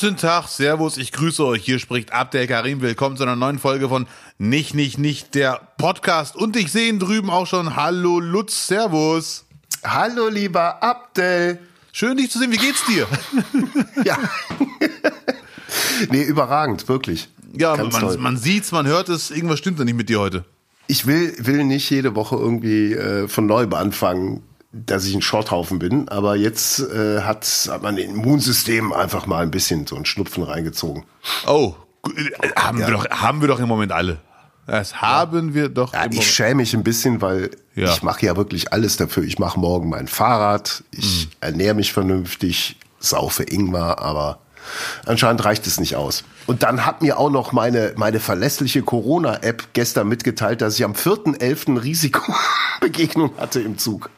Guten Tag, Servus, ich grüße euch. Hier spricht Abdel Karim. Willkommen zu einer neuen Folge von Nicht, Nicht, Nicht, der Podcast. Und ich sehe ihn drüben auch schon. Hallo Lutz, Servus. Hallo lieber Abdel. Schön, dich zu sehen. Wie geht's dir? ja. nee, überragend, wirklich. Ja, Ganz man, toll. man sieht's, man hört es. Irgendwas stimmt da nicht mit dir heute. Ich will, will nicht jede Woche irgendwie äh, von neuem anfangen dass ich ein Schorthaufen bin, aber jetzt äh, hat, hat mein Immunsystem einfach mal ein bisschen so einen Schnupfen reingezogen. Oh, äh, haben, ja. wir doch, haben wir doch im Moment alle. Das haben ja. wir doch. Ja, ich schäme mich ein bisschen, weil ja. ich mache ja wirklich alles dafür. Ich mache morgen mein Fahrrad, ich mhm. ernähre mich vernünftig, saufe Ingwer, aber anscheinend reicht es nicht aus. Und dann hat mir auch noch meine, meine verlässliche Corona-App gestern mitgeteilt, dass ich am 4.11. Risikobegegnung hatte im Zug.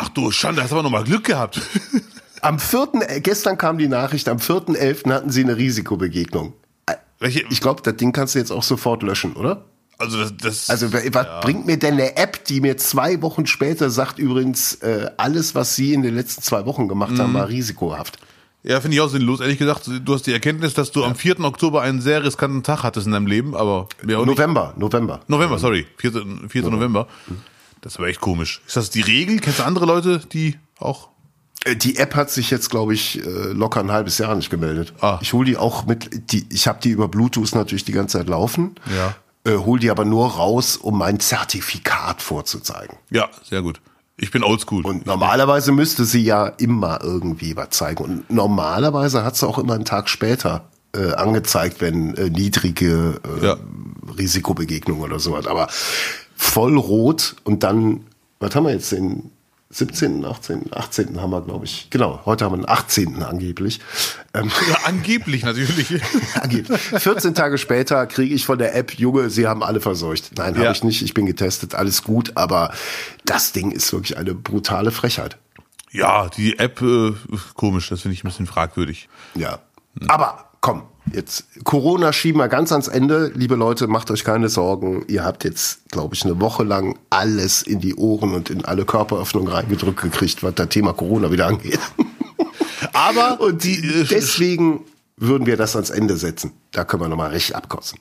Ach du Schande, hast aber noch mal Glück gehabt. Am 4., äh, gestern kam die Nachricht, am 4.11. hatten sie eine Risikobegegnung. Welche? Ich glaube, das Ding kannst du jetzt auch sofort löschen, oder? Also das, das Also was ja. bringt mir denn eine App, die mir zwei Wochen später sagt übrigens, äh, alles, was sie in den letzten zwei Wochen gemacht mhm. haben, war risikohaft. Ja, finde ich auch sinnlos. Ehrlich gesagt, du hast die Erkenntnis, dass du ja. am 4. Oktober einen sehr riskanten Tag hattest in deinem Leben, aber November, November. November, sorry. 4. 4. November. November. Mhm. Das war echt komisch. Ist das die Regel? Kennst du andere Leute, die auch? Äh, die App hat sich jetzt, glaube ich, äh, locker ein halbes Jahr nicht gemeldet. Ah. Ich hole die auch mit, die, ich habe die über Bluetooth natürlich die ganze Zeit laufen. Ja. Äh, hol die aber nur raus, um mein Zertifikat vorzuzeigen. Ja, sehr gut. Ich bin oldschool. Und normalerweise müsste sie ja immer irgendwie was zeigen. Und normalerweise hat sie auch immer einen Tag später äh, angezeigt, wenn äh, niedrige ja. Risikobegegnung oder sowas. Aber voll rot und dann, was haben wir jetzt, den 17., 18., 18. haben wir, glaube ich. Genau, heute haben wir den 18. angeblich. Ähm, ja, angeblich natürlich. angeblich. 14 Tage später kriege ich von der App, Junge, Sie haben alle verseucht. Nein, ja. habe ich nicht, ich bin getestet, alles gut, aber das Ding ist wirklich eine brutale Frechheit. Ja, die App, äh, komisch, das finde ich ein bisschen fragwürdig. Ja, aber komm, jetzt Corona schieben wir ganz ans Ende. Liebe Leute, macht euch keine Sorgen. Ihr habt jetzt, glaube ich, eine Woche lang alles in die Ohren und in alle Körperöffnungen reingedrückt gekriegt, was das Thema Corona wieder angeht. Aber und die, deswegen würden wir das ans Ende setzen. Da können wir nochmal richtig abkotzen.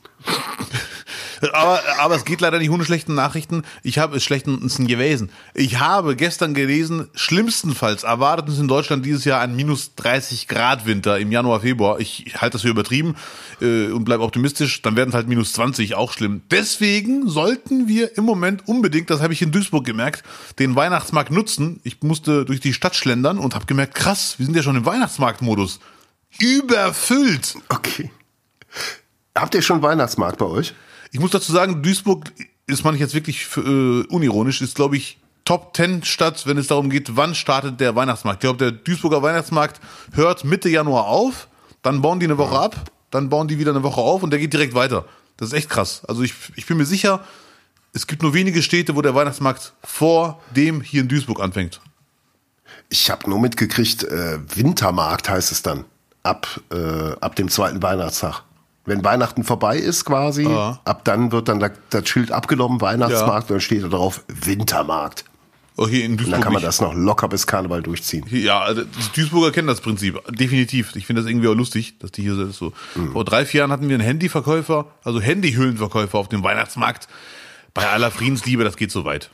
Aber, aber es geht leider nicht ohne schlechten Nachrichten. Ich habe es schlechtens gewesen. Ich habe gestern gelesen, schlimmstenfalls erwartet uns in Deutschland dieses Jahr ein minus 30 Grad Winter im Januar, Februar. Ich halte das für übertrieben äh, und bleibe optimistisch. Dann werden es halt minus 20, auch schlimm. Deswegen sollten wir im Moment unbedingt, das habe ich in Duisburg gemerkt, den Weihnachtsmarkt nutzen. Ich musste durch die Stadt schlendern und habe gemerkt, krass, wir sind ja schon im Weihnachtsmarktmodus. Überfüllt. Okay. Habt ihr schon Weihnachtsmarkt bei euch? Ich muss dazu sagen, Duisburg ist man jetzt wirklich äh, unironisch, ist glaube ich Top 10 Stadt, wenn es darum geht, wann startet der Weihnachtsmarkt. Ich glaube, der Duisburger Weihnachtsmarkt hört Mitte Januar auf, dann bauen die eine Woche ab, dann bauen die wieder eine Woche auf und der geht direkt weiter. Das ist echt krass. Also ich, ich bin mir sicher, es gibt nur wenige Städte, wo der Weihnachtsmarkt vor dem hier in Duisburg anfängt. Ich habe nur mitgekriegt, äh, Wintermarkt heißt es dann. Ab, äh, ab dem zweiten Weihnachtstag wenn Weihnachten vorbei ist quasi, ja. ab dann wird dann das Schild abgenommen, Weihnachtsmarkt, ja. und dann steht da drauf Wintermarkt. Oh, hier in Duisburg. Und dann kann man das noch locker bis Karneval durchziehen. Ja, also die Duisburger kennen das Prinzip. Definitiv. Ich finde das irgendwie auch lustig, dass die hier so. Mhm. Vor drei, vier Jahren hatten wir einen Handyverkäufer, also Handyhüllenverkäufer auf dem Weihnachtsmarkt. Bei aller Friedensliebe, das geht so weit.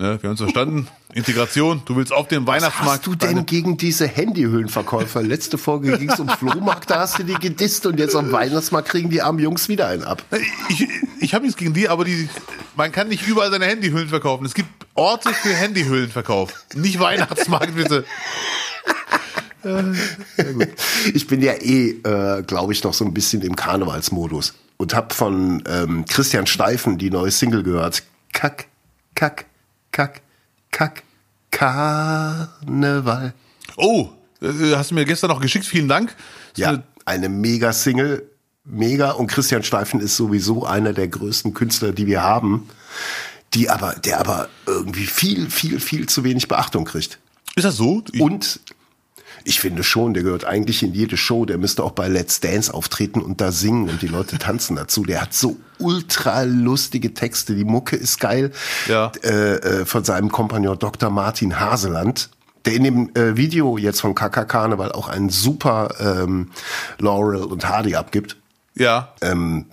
Ne, wir haben uns verstanden. Integration. Du willst auf dem Weihnachtsmarkt. Was hast du denn gegen diese Handyhöhlenverkäufer? Letzte Folge ging es um Flohmarkt, da hast du die gedisst und jetzt am Weihnachtsmarkt kriegen die armen Jungs wieder einen ab. Ich, ich habe nichts gegen die, aber die, man kann nicht überall seine Handyhüllen verkaufen. Es gibt Orte für Handyhüllenverkauf. Nicht Weihnachtsmarkt, bitte. ich bin ja eh, äh, glaube ich, noch so ein bisschen im Karnevalsmodus und habe von ähm, Christian Steifen die neue Single gehört. Kack, kack, Kack, Kack, Karneval. Oh, äh, hast du mir gestern noch geschickt, vielen Dank. ja, eine, eine mega Single, mega. Und Christian Steifen ist sowieso einer der größten Künstler, die wir haben, die aber, der aber irgendwie viel, viel, viel zu wenig Beachtung kriegt. Ist das so? Ich und ich finde schon, der gehört eigentlich in jede Show. Der müsste auch bei Let's Dance auftreten und da singen und die Leute tanzen dazu. Der hat so ultra lustige Texte. Die Mucke ist geil. Ja. Äh, äh, von seinem Kompagnon Dr. Martin Haseland. der in dem äh, Video jetzt von KK Karneval auch einen super ähm, Laurel und Hardy abgibt. Ja. Ähm,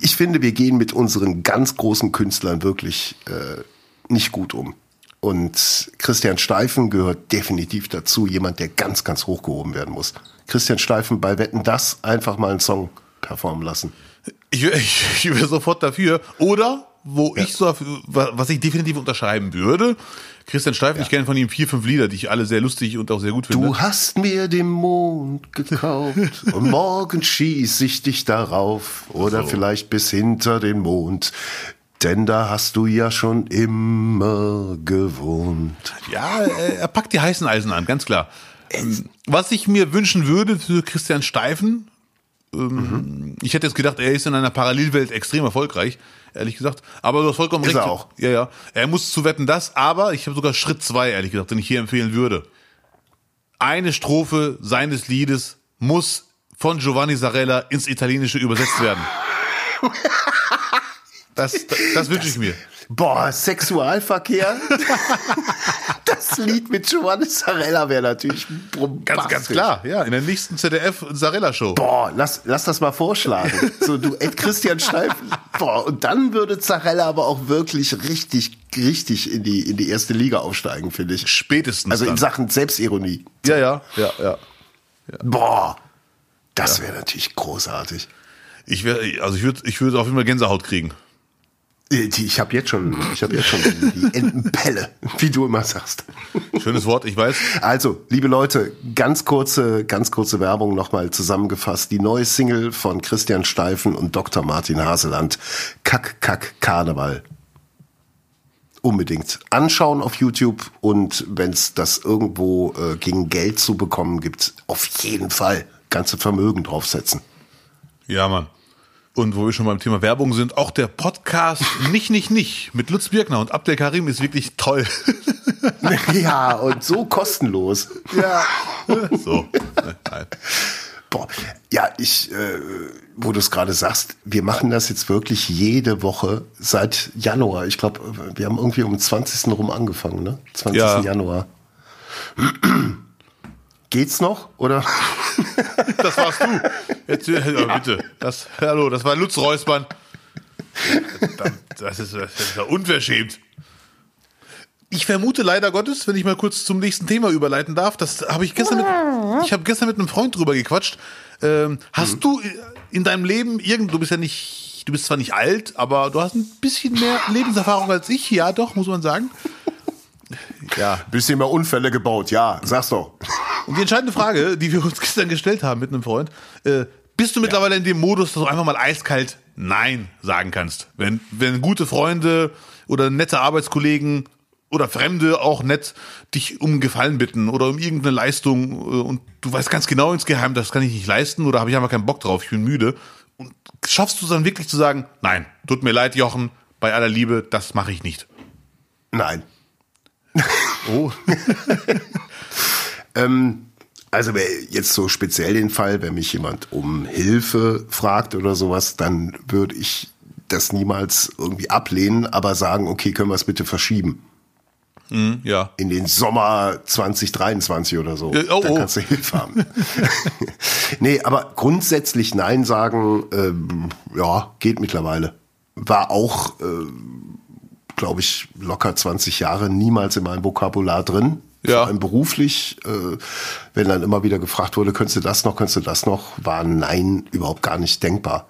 ich finde, wir gehen mit unseren ganz großen Künstlern wirklich äh, nicht gut um. Und Christian Steifen gehört definitiv dazu, jemand, der ganz, ganz hochgehoben werden muss. Christian Steifen bei Wetten das einfach mal einen Song performen lassen. Ich, ich, ich wäre sofort dafür. Oder, wo ja. ich so, was ich definitiv unterschreiben würde, Christian Steifen, ja. ich kenne von ihm vier, fünf Lieder, die ich alle sehr lustig und auch sehr gut finde. Du hast mir den Mond gekauft und morgen schieß ich dich darauf oder so. vielleicht bis hinter den Mond. Denn da hast du ja schon immer gewohnt. Ja, er packt die heißen Eisen an, ganz klar. Ähm, was ich mir wünschen würde für Christian Steifen, mhm. ich hätte jetzt gedacht, er ist in einer Parallelwelt extrem erfolgreich, ehrlich gesagt. Aber du hast vollkommen ist recht. Er auch. Ja, ja. Er muss zu wetten das, aber ich habe sogar Schritt zwei, ehrlich gesagt, den ich hier empfehlen würde. Eine Strophe seines Liedes muss von Giovanni Sarella ins Italienische übersetzt werden. Das, das, das wünsche ich mir. Boah, Sexualverkehr. das Lied mit Giovanni Sarella wäre natürlich Ganz, ganz klar, ja. In der nächsten ZDF Sarella-Show. Boah, lass, lass das mal vorschlagen. So, du, Ed Christian Steifen. Boah, und dann würde Zarella aber auch wirklich richtig, richtig in die, in die erste Liga aufsteigen, finde ich. Spätestens. Also in dann. Sachen Selbstironie. Ja, ja, ja, ja. ja. Boah, das wäre natürlich großartig. Ich wäre, also ich würde, ich würde auf jeden Fall Gänsehaut kriegen. Äh, ich habe jetzt schon, ich habe jetzt schon die Entenpelle, wie du immer sagst. Schönes Wort, ich weiß. Also, liebe Leute, ganz kurze, ganz kurze Werbung nochmal zusammengefasst. Die neue Single von Christian Steifen und Dr. Martin Haseland. Kack, Kack, Karneval. Unbedingt anschauen auf YouTube und wenn es das irgendwo äh, gegen Geld zu bekommen gibt, auf jeden Fall ganze Vermögen draufsetzen. Ja, Mann. Und wo wir schon beim Thema Werbung sind, auch der Podcast Nicht, Nicht, Nicht mit Lutz Birkner und Abdel Karim ist wirklich toll. ja, und so kostenlos. Ja. So. Nein. Boah, ja, ich, äh, wo du es gerade sagst, wir machen das jetzt wirklich jede Woche seit Januar. Ich glaube, wir haben irgendwie um 20. rum angefangen, ne? 20. Ja. Januar. Geht's noch, oder? das warst du. Jetzt, ja, bitte. Das, hallo, das war Lutz Reusmann. Das ist, das ist ja unverschämt. Ich vermute leider Gottes, wenn ich mal kurz zum nächsten Thema überleiten darf, das habe ich gestern mit, ich habe gestern mit einem Freund drüber gequatscht. Ähm, hast mhm. du in deinem Leben irgend, du bist ja nicht, du bist zwar nicht alt, aber du hast ein bisschen mehr Lebenserfahrung als ich, ja doch, muss man sagen. Ja. Bisschen mehr Unfälle gebaut, ja, sag's doch. Und die entscheidende Frage, die wir uns gestern gestellt haben mit einem Freund, äh, bist du mittlerweile ja. in dem Modus, dass du einfach mal eiskalt Nein sagen kannst? Wenn, wenn gute Freunde oder nette Arbeitskollegen oder Fremde auch nett dich um Gefallen bitten oder um irgendeine Leistung äh, und du weißt ganz genau insgeheim, das kann ich nicht leisten oder habe ich einfach keinen Bock drauf, ich bin müde. Und schaffst du es dann wirklich zu sagen, nein, tut mir leid, Jochen, bei aller Liebe, das mache ich nicht? Nein. Oh. ähm, also jetzt so speziell den Fall, wenn mich jemand um Hilfe fragt oder sowas, dann würde ich das niemals irgendwie ablehnen, aber sagen, okay, können wir es bitte verschieben. Mm, ja. In den Sommer 2023 oder so. Äh, oh, da kannst du Hilfe haben. nee, aber grundsätzlich Nein sagen, ähm, ja, geht mittlerweile. War auch, äh, glaube ich, locker 20 Jahre niemals in meinem Vokabular drin. Ja. Vor allem beruflich, äh, wenn dann immer wieder gefragt wurde, könntest du das noch, könntest du das noch, war Nein überhaupt gar nicht denkbar.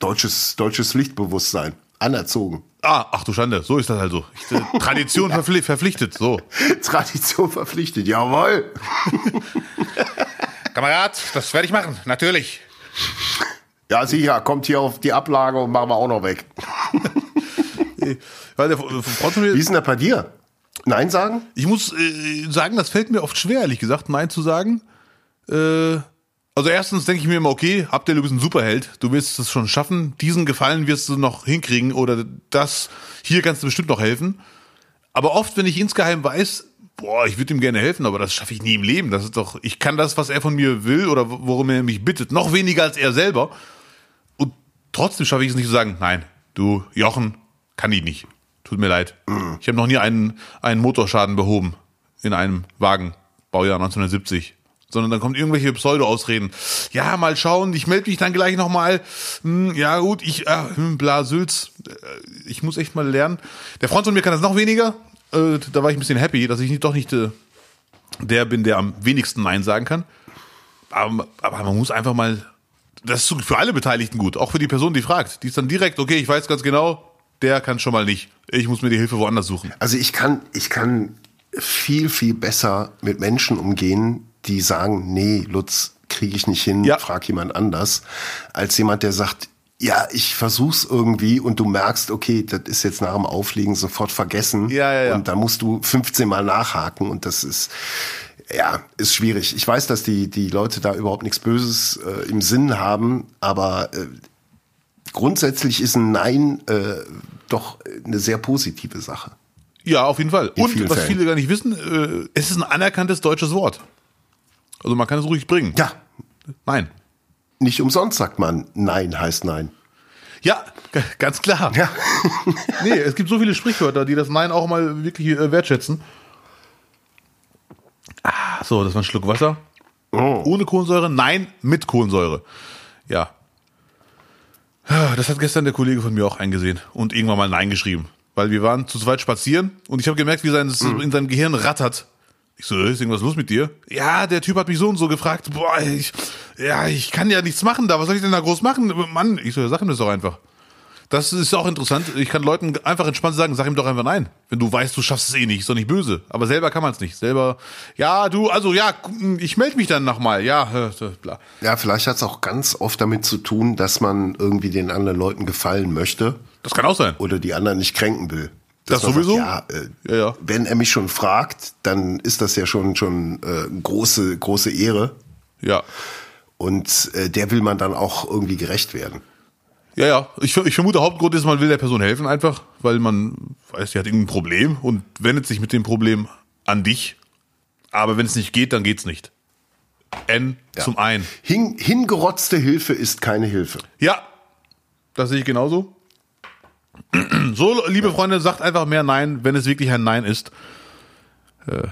Deutsches, deutsches Pflichtbewusstsein, anerzogen. Ah, ach du Schande, so ist das also. Ich, äh, Tradition ja. verpflichtet, verpflichtet, so. Tradition verpflichtet, jawohl. Kamerad, das werde ich machen, natürlich. Ja, sicher, kommt hier auf die Ablage und machen wir auch noch weg. Weil der, Wie ist denn das bei dir? Nein sagen? Ich muss äh, sagen, das fällt mir oft schwer, ehrlich gesagt, Nein zu sagen. Äh, also erstens denke ich mir immer, okay, Abdel, du bist ein Superheld, du wirst es schon schaffen, diesen Gefallen wirst du noch hinkriegen oder das, hier kannst du bestimmt noch helfen. Aber oft, wenn ich insgeheim weiß, boah, ich würde ihm gerne helfen, aber das schaffe ich nie im Leben. Das ist doch, ich kann das, was er von mir will oder worum er mich bittet, noch weniger als er selber. Und trotzdem schaffe ich es nicht zu sagen, nein, du, Jochen, kann ich nicht. Tut mir leid. Ich habe noch nie einen, einen Motorschaden behoben. in einem Wagen, Baujahr 1970. Sondern dann kommt irgendwelche Pseudo-Ausreden. Ja, mal schauen, ich melde mich dann gleich nochmal. Hm, ja, gut, ich, äh, bla, Sülz, äh, ich muss echt mal lernen. Der Freund von mir kann das noch weniger. Äh, da war ich ein bisschen happy, dass ich nicht, doch nicht äh, der bin, der am wenigsten Nein sagen kann. Aber, aber man muss einfach mal, das ist für alle Beteiligten gut, auch für die Person, die fragt. Die ist dann direkt, okay, ich weiß ganz genau, der kann schon mal nicht. Ich muss mir die Hilfe woanders suchen. Also ich kann, ich kann viel, viel besser mit Menschen umgehen, die sagen, nee, Lutz, kriege ich nicht hin, Ja. frag jemand anders, als jemand, der sagt, ja, ich versuch's irgendwie und du merkst, okay, das ist jetzt nach dem Auflegen sofort vergessen. Ja, ja, ja. Und da musst du 15 Mal nachhaken und das ist, ja, ist schwierig. Ich weiß, dass die, die Leute da überhaupt nichts Böses äh, im Sinn haben, aber äh, grundsätzlich ist ein Nein äh, doch eine sehr positive Sache. Ja, auf jeden Fall. In Und was Fällen. viele gar nicht wissen, äh, es ist ein anerkanntes deutsches Wort. Also man kann es ruhig bringen. Ja, Nein. nicht umsonst sagt man Nein heißt Nein. Ja, ganz klar. Ja. Nee, es gibt so viele Sprichwörter, die das Nein auch mal wirklich äh, wertschätzen. Ah, so, das war ein Schluck Wasser. Oh. Ohne Kohlensäure? Nein, mit Kohlensäure. Ja. Ah, Das hat gestern der Kollege von mir auch eingesehen und irgendwann mal Nein geschrieben. Weil wir waren zu zweit spazieren und ich habe gemerkt, wie sein, in seinem Gehirn rattert. Ich so, ist irgendwas los mit dir? Ja, der Typ hat mich so und so gefragt. Boah, ich, ja, ich kann ja nichts machen da. Was soll ich denn da groß machen? Mann, ich so, ja, sag ihm das doch einfach. Das ist auch interessant. Ich kann Leuten einfach entspannt sagen, sag ihm doch einfach nein. Wenn du weißt, du schaffst es eh nicht, ist doch nicht böse. Aber selber kann man es nicht. Selber, ja, du, also ja, ich melde mich dann nochmal. Ja, äh, bla. Ja, vielleicht hat es auch ganz oft damit zu tun, dass man irgendwie den anderen Leuten gefallen möchte Das kann auch sein. oder die anderen nicht kränken will. Das man sowieso? Sagt, ja, äh, Ja, ja. Wenn er mich schon fragt, dann ist das ja schon schon äh, große große Ehre Ja. und äh, der will man dann auch irgendwie gerecht werden. Ja, ja. Ich, ich vermute, Hauptgrund ist, man will der Person helfen einfach, weil man weiß, die hat irgendein Problem und wendet sich mit dem Problem an dich. Aber wenn es nicht geht, dann geht's nicht. N zum einen. Hin, hingerotzte Hilfe ist keine Hilfe. Ja, das sehe ich genauso. So, liebe Freunde, sagt einfach mehr Nein, wenn es wirklich ein Nein ist. Äh,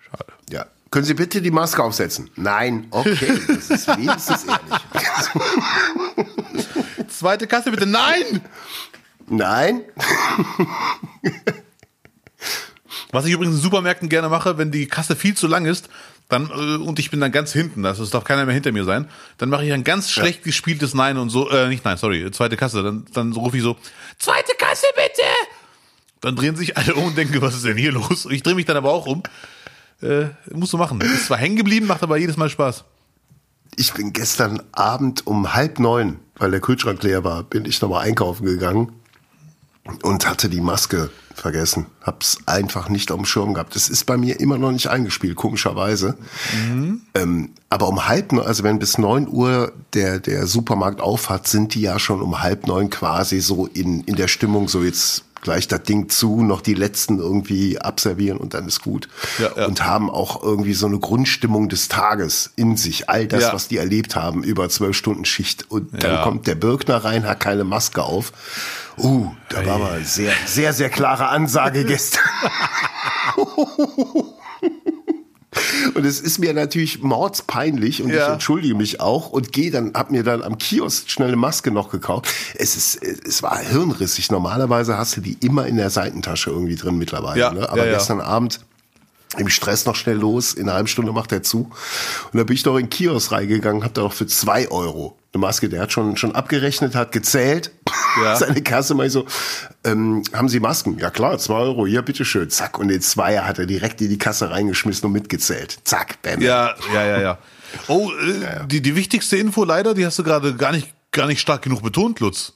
schade. Ja. Können Sie bitte die Maske aufsetzen? Nein. Okay, das ist wenigstens ehrlich. Zweite Kasse bitte. Nein! Nein. Was ich übrigens in Supermärkten gerne mache, wenn die Kasse viel zu lang ist, dann äh, und ich bin dann ganz hinten, das darf keiner mehr hinter mir sein, dann mache ich ein ganz schlecht gespieltes Nein und so, äh, nicht Nein, sorry, zweite Kasse, dann, dann rufe ich so, zweite Kasse bitte! Dann drehen sich alle um und denken, was ist denn hier los? Ich drehe mich dann aber auch um. Äh, musst du machen. Ist zwar hängen geblieben, macht aber jedes Mal Spaß. Ich bin gestern Abend um halb neun, weil der Kühlschrank leer war, bin ich nochmal einkaufen gegangen und hatte die Maske vergessen. Hab's einfach nicht auf dem Schirm gehabt. Das ist bei mir immer noch nicht eingespielt, komischerweise. Ähm, aber um halb neun, also wenn bis neun Uhr der, der Supermarkt auf hat, sind die ja schon um halb neun quasi so in, in der Stimmung, so jetzt gleich das Ding zu, noch die letzten irgendwie abservieren und dann ist gut. Ja, ja. Und haben auch irgendwie so eine Grundstimmung des Tages in sich. All das, Ja. was die erlebt haben über zwölf Stunden Schicht. Und dann kommt der Birkner rein, hat keine Maske auf. Uh, da war mal sehr, sehr, sehr klare Ansage gestern. Und es ist mir natürlich mordspeinlich und ich Ja. entschuldige mich auch und gehe dann, hab mir dann am Kiosk schnell eine Maske noch gekauft. Es ist, es war hirnrissig. Normalerweise hast du die immer in der Seitentasche irgendwie drin mittlerweile. Ja, ne? Aber ja, ja. gestern Abend im Stress noch schnell los, in einer halben Stunde macht er zu. Und da bin ich doch in den Kiosk reingegangen, hab da noch für zwei Euro eine Maske, der hat schon, schon abgerechnet, hat gezählt, Ja. seine Kasse mal so, ähm, haben Sie Masken? Ja klar, zwei Euro, hier, bitteschön, zack. Und den Zweier hat er direkt in die Kasse reingeschmissen und mitgezählt. Zack, bam. Ja, ja, ja, ja. Oh, äh, Die, die wichtigste Info leider, die hast du gerade gar nicht, gar nicht stark genug betont, Lutz.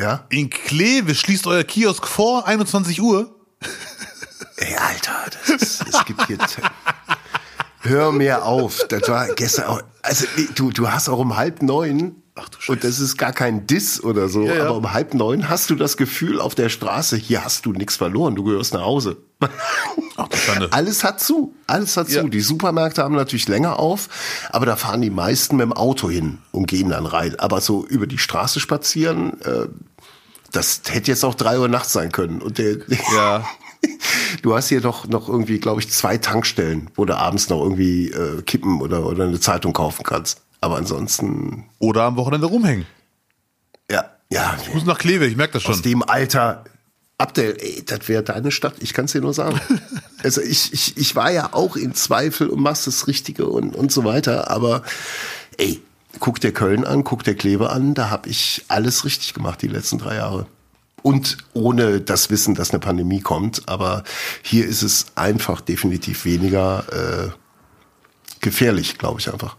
ja? In Kleve schließt euer Kiosk vor 21 Uhr. Ey, Alter, das ist, es gibt hier. Hör mir auf. Das war gestern auch. Also, du, du hast auch um halb neun. Ach du Scheiße. und das ist gar kein Diss oder so, Ja, ja. aber um halb neun hast du das Gefühl auf der Straße, hier hast du nichts verloren, du gehörst nach Hause. Ach. Alles hat zu, alles hat Ja. zu. Die Supermärkte haben natürlich länger auf, aber da fahren die meisten mit dem Auto hin und gehen dann rein. Aber so über die Straße spazieren, äh, das hätte jetzt auch drei Uhr nachts sein können. Und der, Ja. Du hast hier doch noch irgendwie, glaube ich, zwei Tankstellen, wo du abends noch irgendwie äh, kippen oder, oder eine Zeitung kaufen kannst. Aber ansonsten. Oder am Wochenende rumhängen. Ja, ja. Ich muss nach Kleve, ich merke das schon. Aus dem Alter. Abdel, ey, das wäre deine Stadt, ich kann es dir nur sagen. also ich, ich, ich war ja auch in Zweifel und machst das Richtige und, und so weiter, aber ey, guck dir Köln an, guck dir Kleve an, da habe ich alles richtig gemacht die letzten drei Jahre. Und ohne das Wissen, dass eine Pandemie kommt. Aber hier ist es einfach definitiv weniger äh, gefährlich, glaube ich einfach.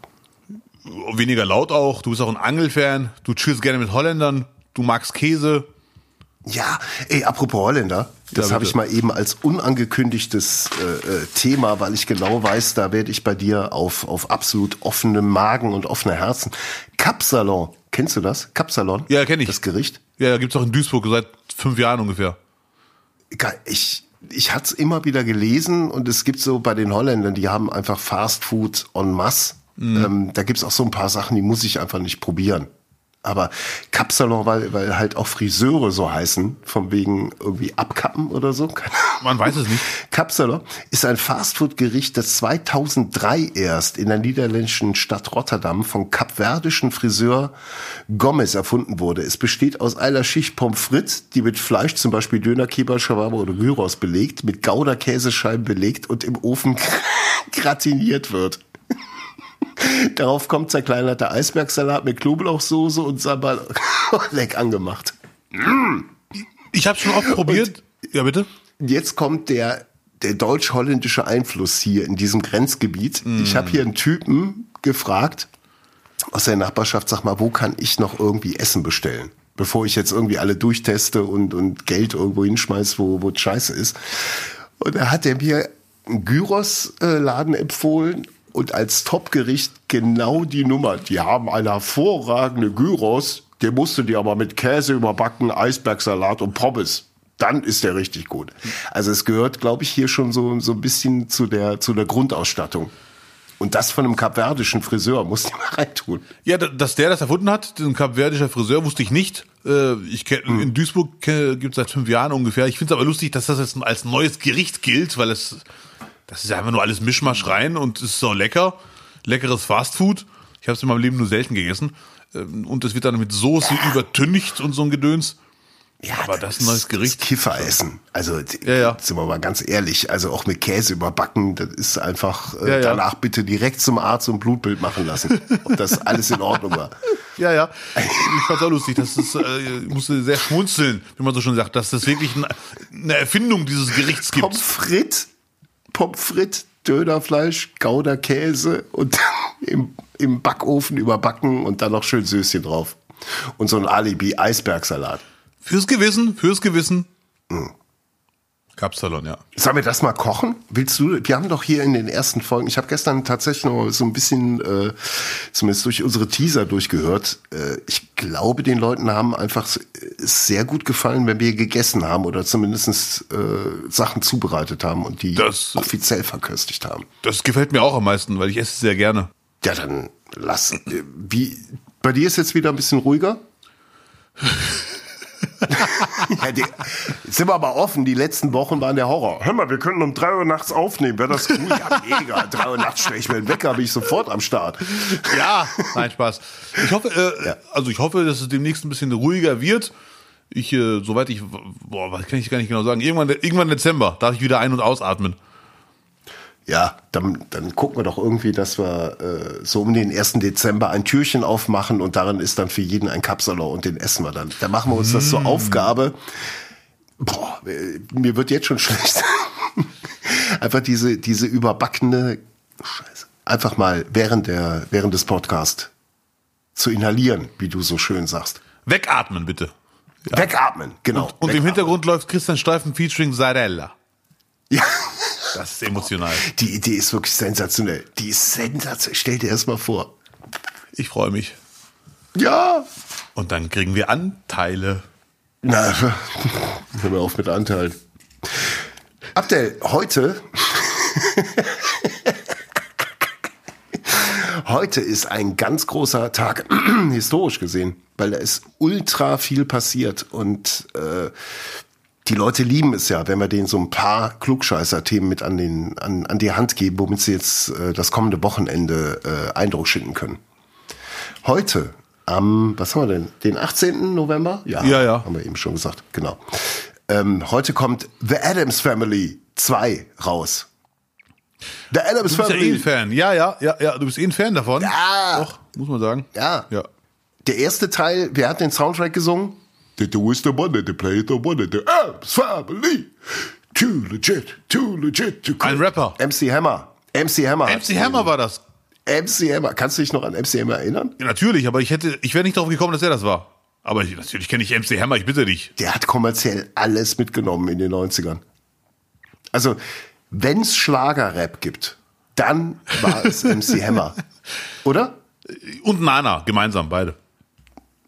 Weniger laut auch. Du bist auch ein Angelfan. Du chillst gerne mit Holländern. Du magst Käse. Ja, ey, apropos Holländer, das Ja, habe ich mal eben als unangekündigtes äh, äh, Thema, weil ich genau weiß, da werde ich bei dir auf, auf absolut offenem Magen und offene Herzen. Kapsalon, kennst du das? Kapsalon? Ja, kenn ich. Das Gericht? Ja, gibt's auch in Duisburg seit fünf Jahren ungefähr. Ich, ich hatte es immer wieder gelesen und es gibt so bei den Holländern, die haben einfach Fast Food en masse. Mhm. Ähm, da gibt's auch so ein paar Sachen, die muss ich einfach nicht probieren. Aber Kapsalon, weil, weil halt auch Friseure so heißen, von wegen irgendwie abkappen oder so. Man weiß es nicht. Kapsalon ist ein Fastfood-Gericht, das 2003 erst in der niederländischen Stadt Rotterdam vom kapverdischen Friseur Gomez erfunden wurde. Es besteht aus einer Schicht Pommes frites, die mit Fleisch, zum Beispiel Döner, Kebab, Shawarma oder Gyros belegt, mit Gouda-Käsescheiben belegt und im Ofen gratiniert wird. Darauf kommt zerkleinerter Eisbergsalat mit Knoblauchsoße und Sambal leck angemacht. Ich habe schon oft probiert. Ja, bitte? jetzt kommt der, der deutsch-holländische Einfluss hier in diesem Grenzgebiet. Ich habe hier einen Typen gefragt aus der Nachbarschaft, sag mal, wo kann ich noch irgendwie Essen bestellen? Bevor ich jetzt irgendwie alle durchteste und, und Geld irgendwo hinschmeiß, wo, wo scheiße ist. Und da hat er mir einen Gyros-Laden empfohlen und als Topgericht genau die Nummer. Die haben eine hervorragende Gyros, den musst du dir aber mit Käse überbacken, Eisbergsalat und Pommes. Dann ist der richtig gut. Also es gehört, glaube ich, hier schon so, so ein bisschen zu der, zu der Grundausstattung. Und das von einem kapverdischen Friseur, muss ich mal reintun. Ja, da- dass der das erfunden hat, diesen kapverdischer Friseur, wusste ich nicht. Äh, Ich kenn, In Duisburg gibt es seit fünf Jahren ungefähr. Ich finde es aber lustig, dass das jetzt als neues Gericht gilt, weil es das ist ja einfach nur alles Mischmasch rein und es ist so lecker. Leckeres Fastfood. Ich habe es in meinem Leben nur selten gegessen. Ähm, Und es wird dann mit Soße übertüncht und so ein Gedöns. Ja, Aber das ist ein neues Gericht. Das Kifferessen. Also, Ja, ja. sind wir mal ganz ehrlich, also auch mit Käse überbacken, das ist einfach, äh, Ja, ja. danach bitte direkt zum Arzt und Blutbild machen lassen, ob das alles in Ordnung war. Ja, ja. Ich fand's auch lustig. Das ist, äh, ich musste sehr schmunzeln, wie man so schon sagt, dass das wirklich ein, eine Erfindung dieses Gerichts gibt. Pommes frites, Pommes frites, Dönerfleisch, Gouda Käse und im, im Backofen überbacken und dann noch schön Söschen drauf. Und so ein Alibi Eisbergsalat. Fürs Gewissen, fürs Gewissen. Kapsalon, ja. Sollen wir das mal kochen? Willst du? Wir haben doch hier in den ersten Folgen, ich habe gestern tatsächlich noch so ein bisschen, äh, zumindest durch unsere Teaser durchgehört. Äh, ich glaube, den Leuten haben einfach es sehr gut gefallen, wenn wir gegessen haben oder zumindest äh, Sachen zubereitet haben und die Das- offiziell verköstigt haben. Das gefällt mir auch am meisten, weil ich esse es sehr gerne. Ja, dann lass. äh, Wie? Bei dir ist jetzt wieder ein bisschen ruhiger? ja, die, jetzt sind wir aber offen, die letzten Wochen waren der Horror. Hör mal, wir könnten um drei Uhr nachts aufnehmen, wäre das cool? Ja, mega. Drei Uhr nachts stelle ich mir den Wecker, bin ich sofort am Start. Ja, nein, Spaß. Ich hoffe, äh, also ich hoffe, dass es demnächst ein bisschen ruhiger wird. Ich, äh, soweit ich, boah, was kann ich gar nicht genau sagen. Irgendwann, irgendwann Dezember darf ich wieder ein- und ausatmen. Ja, dann, dann gucken wir doch irgendwie, dass wir äh, so um den 1. Dezember ein Türchen aufmachen und darin ist dann für jeden ein Kapsalon und den essen wir dann. Da machen wir uns das zur Aufgabe. Boah, äh, mir wird jetzt schon schlecht. Einfach diese, diese überbackene Scheiße. Einfach mal während der, während des Podcasts zu inhalieren, wie du so schön sagst. Wegatmen, bitte. Wegatmen, genau. Und im Wegatmen. Hintergrund läuft Christian Steifen featuring Sarella. Ja. Das ist emotional. Die Idee ist wirklich sensationell. Die ist sensationell. Stell dir erst mal vor. Ich freue mich. Ja. Und dann kriegen wir Anteile. Na, hör mal auf mit Anteilen. Abdel, heute. heute ist ein ganz großer Tag, historisch gesehen, weil da ist ultra viel passiert und äh, die Leute lieben es ja, wenn wir denen so ein paar Klugscheißer-Themen mit an, den, an, an die Hand geben, womit sie jetzt äh, das kommende Wochenende äh, Eindruck schinden können. Heute, am, was haben wir denn, den 18. November? Ja, ja. Haben wir eben schon gesagt, genau. Ähm, heute kommt The Adams Family 2 raus. The Adams du bist Family. Ja, eh ein Fan. Ja, ja, ja, ja, du bist eh ein Fan davon. Ja. Doch, muss man sagen. Ja. ja. Der erste Teil, wer hat den Soundtrack gesungen? The two is the one that play the one the Adams Family. Too legit, too legit. Too Ein Rapper. MC Hammer. MC Hammer. MC Hammer war das. MC Hammer. Kannst du dich noch an MC Hammer erinnern? Ja, natürlich, aber ich hätte, ich wäre nicht darauf gekommen, dass er das war. Aber ich, natürlich kenne ich MC Hammer, ich bitte dich. Der hat kommerziell alles mitgenommen in den 90ern. Also, wenn's Schlagerrap gibt, dann war es MC Hammer. Oder? Und Nana, gemeinsam, beide.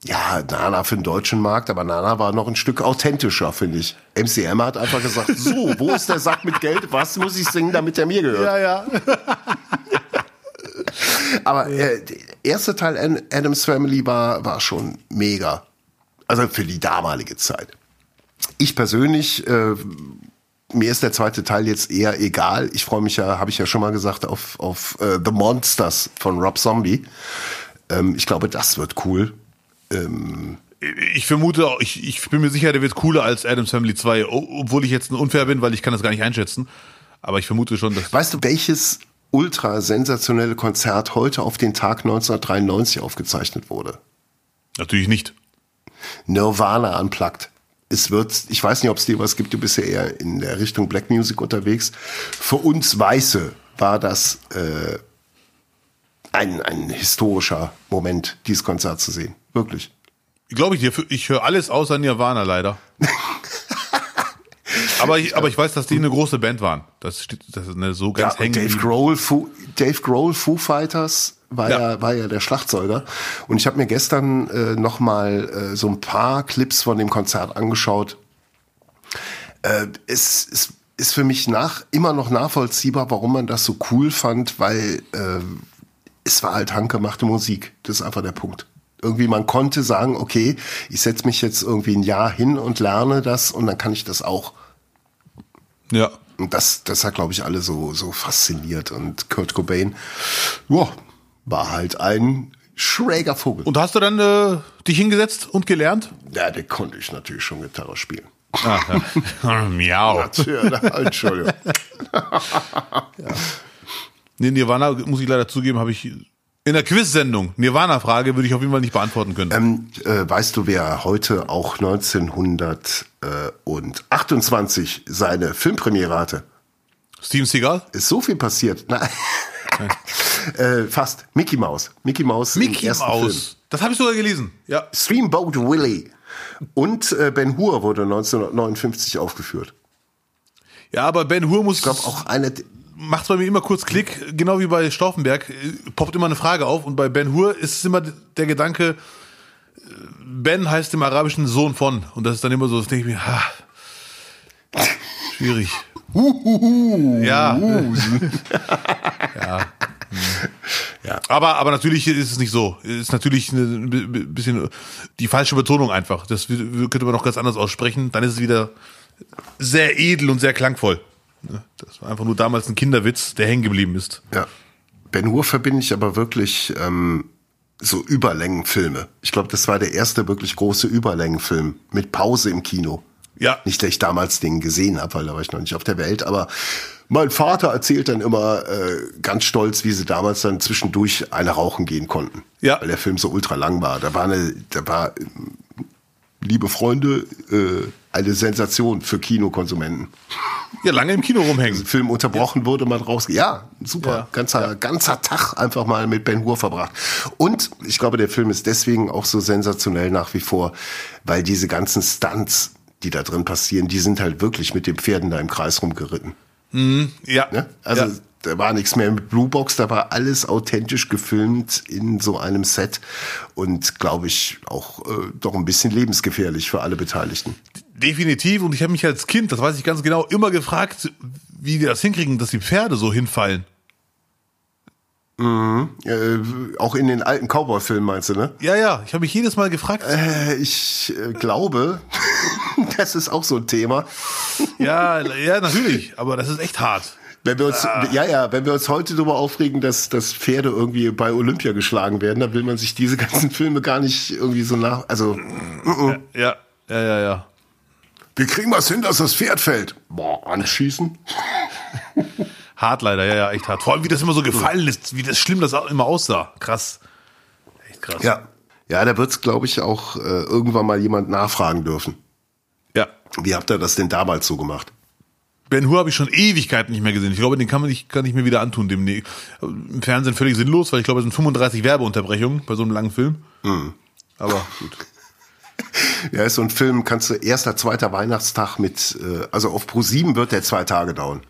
Ja, Nana für den deutschen Markt, aber Nana war noch ein Stück authentischer, finde ich. MC Hammer hat einfach gesagt, so, wo ist der Sack mit Geld? Was muss ich singen, damit er mir gehört? Ja, ja. aber äh, der erste Teil Adams Family war, war schon mega. Also für die damalige Zeit. Ich persönlich, äh, mir ist der zweite Teil jetzt eher egal. Ich freue mich ja, habe ich ja schon mal gesagt, auf, auf äh, The Monsters von Rob Zombie. Ähm, ich glaube, das wird cool. Ähm, ich vermute, ich, ich bin mir sicher, der wird cooler als Adams Family 2, obwohl ich jetzt ein unfair bin, weil ich kann das gar nicht einschätzen. Aber ich vermute schon, dass. Weißt du, welches ultra sensationelle Konzert heute auf den Tag 1993 aufgezeichnet wurde? Natürlich nicht. Nirvana unplugged. Es wird, ich weiß nicht, ob es dir was gibt, du bist ja eher in der Richtung Black Music unterwegs. Für uns Weiße war das äh, ein, ein historischer Moment, dieses Konzert zu sehen. Wirklich. Glaube ich dir, ich höre alles außer Nirvana leider. aber, ich, aber ich weiß, dass die eine große Band waren. Das, steht, das ist eine so ganz ja. Dave Grohl, Foo, Dave Grohl, Foo Fighters war ja, ja war ja der Schlagzeuger. Und ich habe mir gestern äh, noch mal äh, so ein paar Clips von dem Konzert angeschaut. Äh, es, es ist für mich nach immer noch nachvollziehbar, warum man das so cool fand, weil äh, es war halt handgemachte Musik. Das ist einfach der Punkt. Irgendwie, man konnte sagen, okay, ich setze mich jetzt irgendwie ein Jahr hin und lerne das und dann kann ich das auch. Ja. Und das, das hat, glaube ich, alle so, so fasziniert. Und Kurt Cobain, ja, war halt ein schräger Vogel. Und hast du dann äh, dich hingesetzt und gelernt? Ja, der konnte ich natürlich schon Gitarre spielen. Ach, ja. Miau. Entschuldigung. ja. Nee, Nirvana, muss ich leider zugeben, habe ich in der Quiz-Sendung, Nirvana-Frage, würde ich auf jeden Fall nicht beantworten können. Ähm, äh, weißt du, wer heute auch 1928 seine Filmpremiere hatte? Steven Seagal? Ist so viel passiert. Nein. äh, fast. Mickey Mouse. Mickey Mouse. Mickey Mouse. Film. Das habe ich sogar gelesen. Ja. Streamboat Willie. Und äh, Ben Hur wurde 1959 aufgeführt. Ja, aber Ben Hur muss. Ich glaube auch eine macht bei mir immer kurz Klick, genau wie bei Stauffenberg, äh, poppt immer eine Frage auf und bei Ben Hur ist es immer der Gedanke, äh, Ben heißt im Arabischen Sohn von und das ist dann immer so, das denke ich mir, ha, schwierig. ja. ja. Ja. Aber, aber natürlich ist es nicht so. Es ist natürlich ein bisschen die falsche Betonung einfach. Das könnte man noch ganz anders aussprechen. Dann ist es wieder sehr edel und sehr klangvoll. Ne? Das war einfach nur damals ein Kinderwitz, der hängen geblieben ist. Ja. Ben Hur verbinde ich aber wirklich ähm, so Überlängenfilme. Ich glaube, das war der erste wirklich große Überlängenfilm mit Pause im Kino. Ja. Nicht, dass ich damals den gesehen habe, weil da war ich noch nicht auf der Welt, aber mein Vater erzählt dann immer äh, ganz stolz, wie sie damals dann zwischendurch eine rauchen gehen konnten. Ja. Weil der Film so ultra lang war. Da war eine, da war, liebe Freunde, äh, eine Sensation für Kinokonsumenten. Ja, lange im Kino rumhängen. Also Film unterbrochen ja. wurde, man raus. Ja, super. Ja. Ganzer, ja. ganzer Tag einfach mal mit Ben Hur verbracht. Und ich glaube, der Film ist deswegen auch so sensationell nach wie vor, weil diese ganzen Stunts, die da drin passieren, die sind halt wirklich mit den Pferden da im Kreis rumgeritten. Mhm, ja. Ne? Also da war nichts mehr mit Bluebox, da war alles authentisch gefilmt in so einem Set und glaube ich auch äh, doch ein bisschen lebensgefährlich für alle Beteiligten. Definitiv und ich habe mich als Kind, das weiß ich ganz genau, immer gefragt, wie die das hinkriegen, dass die Pferde so hinfallen. Mhm. Äh, auch in den alten Cowboy-Filmen meinst du, ne? Ja, ja. Ich habe mich jedes Mal gefragt. Äh, ich äh, glaube, Das ist auch so ein Thema. Ja, ja, natürlich, aber das ist echt hart. Wenn wir uns, Ah. ja, ja, wenn wir uns heute darüber aufregen, dass, dass Pferde irgendwie bei Olympia geschlagen werden, dann will man sich diese ganzen Filme gar nicht irgendwie so nach, also, Ja, ja, ja, ja. wir kriegen was hin, dass das Pferd fällt. Boah, anschießen. Hart leider, ja, ja, echt hart. Vor allem, wie das immer so gefallen ist, wie das schlimm das auch immer aussah. Krass. Echt krass. Ja. Ja, da wird's, glaube ich, auch äh, irgendwann mal jemand nachfragen dürfen. Ja. Wie habt ihr das denn damals so gemacht? Ben Hur habe ich schon Ewigkeiten nicht mehr gesehen. Ich glaube, den kann man nicht, kann ich mir wieder antun. Dem, Im Fernsehen völlig sinnlos, weil ich glaube, es sind 35 Werbeunterbrechungen bei so einem langen Film. Aber gut. Ja, ist so ein Film, kannst du erster, zweiter Weihnachtstag mit, äh, also auf Pro 7 wird der zwei Tage dauern.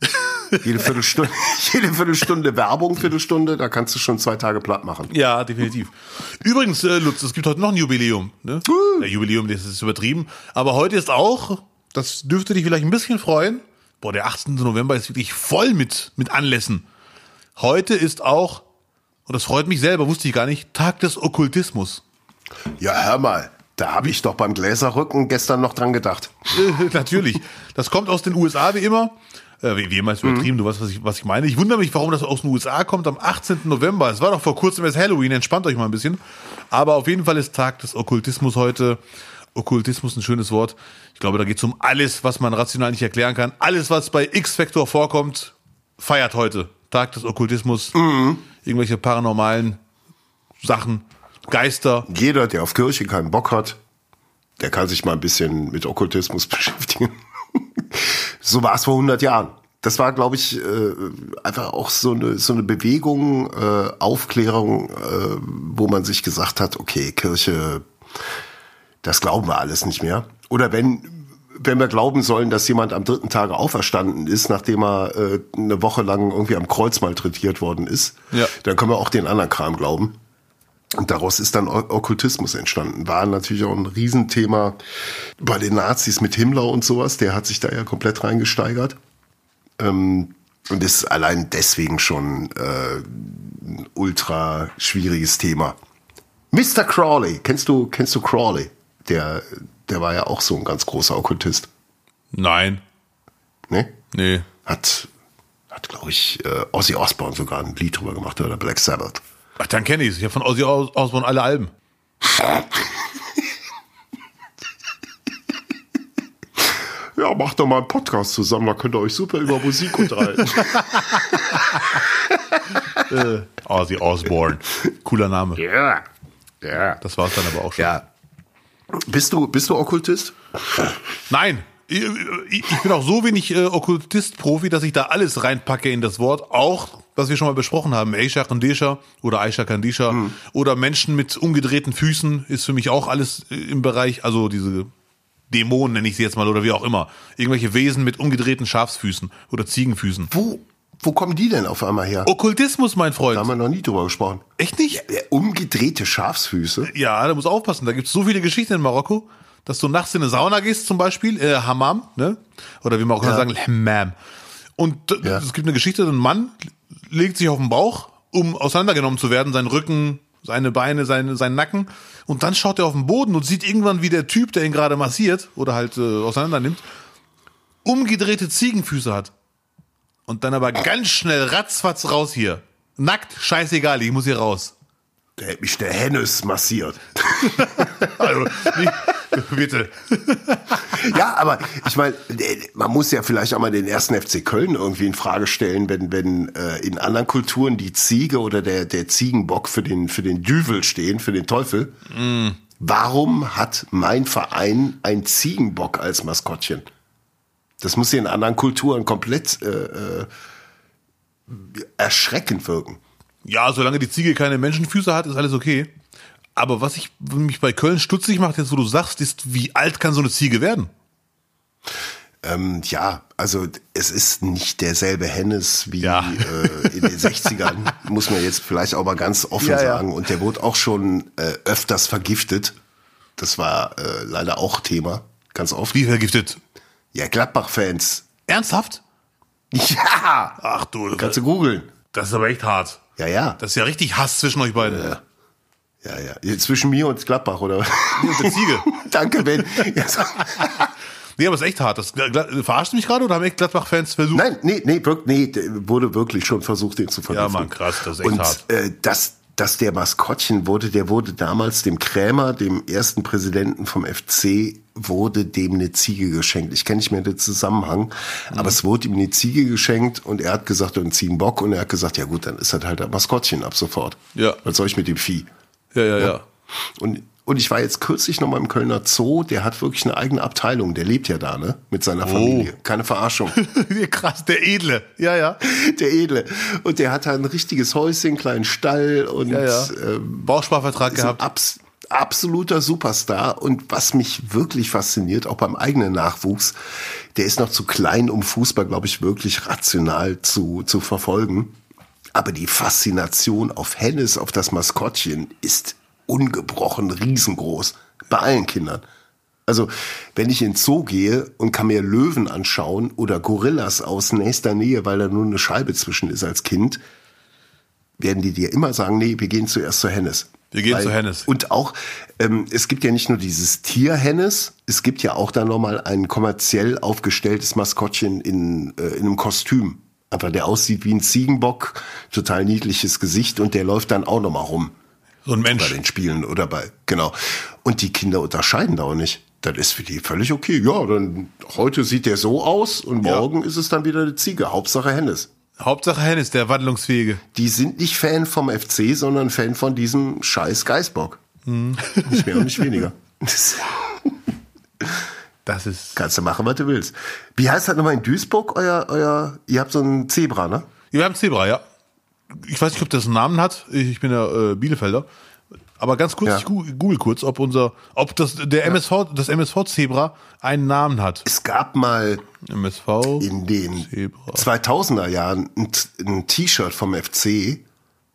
jede Viertelstunde, jede Viertelstunde Werbung, Viertelstunde, da kannst du schon zwei Tage platt machen. Ja, definitiv. Übrigens, äh, Lutz, es gibt heute noch ein Jubiläum. Ne? Ja, Jubiläum, das ist übertrieben. Aber heute ist auch, das dürfte dich vielleicht ein bisschen freuen. Boah, der 18. November ist wirklich voll mit, mit Anlässen. Heute ist auch, und das freut mich selber, wusste ich gar nicht, Tag des Okkultismus. Ja, hör mal, da habe ich doch beim Gläserrücken gestern noch dran gedacht. Natürlich. Das kommt aus den USA wie immer. Äh, wie, wie immer ist übertrieben, du weißt, was ich, was ich meine. Ich wundere mich, warum das aus den USA kommt am 18. November. Es war doch vor kurzem erst Halloween, entspannt euch mal ein bisschen. Aber auf jeden Fall ist Tag des Okkultismus heute. Okkultismus ein schönes Wort. Ich glaube, da geht es um alles, was man rational nicht erklären kann. Alles, was bei X-Factor vorkommt, feiert heute. Tag des Okkultismus. Irgendwelche paranormalen Sachen, Geister. Jeder, der auf Kirche keinen Bock hat, der kann sich mal ein bisschen mit Okkultismus beschäftigen. so war es vor 100 Jahren. Das war, glaube ich, äh, einfach auch so eine, so eine Bewegung, äh, Aufklärung, äh, wo man sich gesagt hat, okay, Kirche, das glauben wir alles nicht mehr. Oder wenn, wenn wir glauben sollen, dass jemand am dritten Tage auferstanden ist, nachdem er äh, eine Woche lang irgendwie am Kreuz malträtiert worden ist, Ja. dann können wir auch den anderen Kram glauben. Und daraus ist dann Okkultismus entstanden. War natürlich auch ein Riesenthema bei den Nazis mit Himmler und sowas. Der hat sich da ja komplett reingesteigert. Ähm, und ist allein deswegen schon äh, ein ultra schwieriges Thema. Mr. Crawley, kennst du, kennst du Crawley? Der, der war ja auch so ein ganz großer Okkultist. Nein. Ne? Nee. Hat, hat glaube ich, äh, Ozzy Osbourne sogar ein Lied drüber gemacht oder Black Sabbath. Ach, dann kenne ich es. Ich habe von Ozzy Os- Osbourne alle Alben. Ja, macht doch mal einen Podcast zusammen, da könnt ihr euch super über Musik unterhalten. Ozzy Osbourne. Cooler Name. Ja. Ja. Das war es dann aber auch schon. Ja. Bist du, bist du Okkultist? Nein. Ich, ich ich bin auch so wenig äh, Okkultist-Profi, dass ich da alles reinpacke in das Wort. Auch, was wir schon mal besprochen haben, Aisha Kandisha oder Aisha Kandisha oder Menschen mit umgedrehten Füßen ist für mich auch alles äh, im Bereich, also diese Dämonen nenne ich sie jetzt mal oder wie auch immer. Irgendwelche Wesen mit umgedrehten Schafsfüßen oder Ziegenfüßen. Wo, wo kommen die denn auf einmal her? Okkultismus, mein Da Freund. haben wir noch nie drüber gesprochen. Echt nicht? Ja, umgedrehte Schafsfüße. Ja, da muss aufpassen. Da gibt's so viele Geschichten in Marokko, dass du nachts in eine Sauna gehst, zum Beispiel, äh, Hammam, ne? Oder wie man auch immer sagen, Hammam. Und Ja. es gibt eine Geschichte, ein Mann legt sich auf den Bauch, um auseinandergenommen zu werden, sein Rücken, seine Beine, seine, seinen Nacken. Und dann schaut er auf den Boden und sieht irgendwann, wie der Typ, der ihn gerade massiert oder halt äh, auseinander nimmt, umgedrehte Ziegenfüße hat. Und dann aber ganz schnell ratzfatz raus hier. Nackt, scheißegal, ich muss hier raus. Der hat mich der Hennes massiert. Also, nicht, bitte. ja, aber ich meine, man muss ja vielleicht auch mal den ersten FC Köln irgendwie in Frage stellen, wenn, wenn äh, in anderen Kulturen die Ziege oder der, der Ziegenbock für den, für den Düvel stehen, für den Teufel. Warum hat mein Verein ein Ziegenbock als Maskottchen? Das muss ja in anderen Kulturen komplett äh, äh, erschreckend wirken. Ja, solange die Ziege keine Menschenfüße hat, ist alles okay. Aber was ich mich bei Köln stutzig macht, jetzt wo du sagst, ist, wie alt kann so eine Ziege werden? Ähm, ja, also es ist nicht derselbe Hennes wie Ja. äh, in den 60ern, muss man jetzt vielleicht auch mal ganz offen Ja, ja. sagen. Und der wurde auch schon äh, öfters vergiftet. Das war äh, leider auch Thema, ganz oft. Wie vergiftet? Ja, Gladbach-Fans. Ernsthaft? Ja, Ach du, kannst du googeln. das ist aber echt hart. Ja, ja. Das ist ja richtig Hass zwischen euch beiden. Ja, ja. Zwischen mir und Gladbach, oder? Und der Ziege. Danke, Ben. Ja. Nee, aber es ist echt hart. Das, verarscht du mich gerade oder haben echt Gladbach-Fans versucht? Nein, nee, nee, wirklich, nee, wurde wirklich schon versucht, den zu Ja, vergiften. Mann, krass, das ist echt Und hart. äh, dass, dass der Maskottchen wurde, der wurde damals dem Krämer, dem ersten Präsidenten vom FC, wurde dem eine Ziege geschenkt. Ich kenne nicht mehr den Zusammenhang, Mhm. aber es wurde ihm eine Ziege geschenkt und er hat gesagt, dann zieh einen Bock und er hat gesagt, ja gut, dann ist das halt ein Maskottchen ab sofort. Ja. Was soll ich mit dem Vieh? Ja, ja, ja. Und, und ich war jetzt kürzlich noch mal im Kölner Zoo, der hat wirklich eine eigene Abteilung, der lebt ja da, ne? Mit Oh. seiner Familie. Keine Verarschung. krass, der Edle. Ja, ja. der Edle. Und der hat da ein richtiges Häuschen, einen kleinen Stall und Ja, ja. ähm, Bausparvertrag gehabt. abs absoluter Superstar. Und was mich wirklich fasziniert, auch beim eigenen Nachwuchs, der ist noch zu klein, um Fußball, glaube ich, wirklich rational zu, zu verfolgen. Aber die Faszination auf Hennes, auf das Maskottchen, ist ungebrochen riesengroß. Bei allen Kindern. Also, wenn ich in den Zoo gehe und kann mir Löwen anschauen oder Gorillas aus nächster Nähe, weil da nur eine Scheibe zwischen ist als Kind, werden die dir immer sagen, nee, wir gehen zuerst zu Hennes. Wir gehen zu Hennes. Und auch, ähm, es gibt ja nicht nur dieses Tier Hennes, es gibt ja auch dann nochmal ein kommerziell aufgestelltes Maskottchen in, äh, in einem Kostüm. Einfach der aussieht wie ein Ziegenbock, total niedliches Gesicht und der läuft dann auch nochmal rum So ein bei Mensch. den Spielen oder bei, genau. Und die Kinder unterscheiden da auch nicht. Das ist für die völlig okay. Ja, dann heute sieht der so aus und Ja. morgen ist es dann wieder eine Ziege. Hauptsache Hennes. Hauptsache Hennis, der Wandlungsfähige. Die sind nicht Fan vom FC, sondern Fan von diesem scheiß Geißbock. Mhm. Nicht mehr und nicht weniger. Das ist. kannst du machen, was du willst. Wie heißt das nochmal in Duisburg? Euer, euer, ihr habt so ein Zebra, ne? Ja, wir haben Zebra, ja. Ich weiß nicht, ob das einen Namen hat. Ich bin ja äh, Bielefelder. Aber ganz kurz, Ja. ich google kurz, ob unser, ob das der MSV, das MSV Zebra einen Namen hat. Es gab mal MSV. in den Zebra. 2000er Jahren ein, ein T-Shirt vom FC.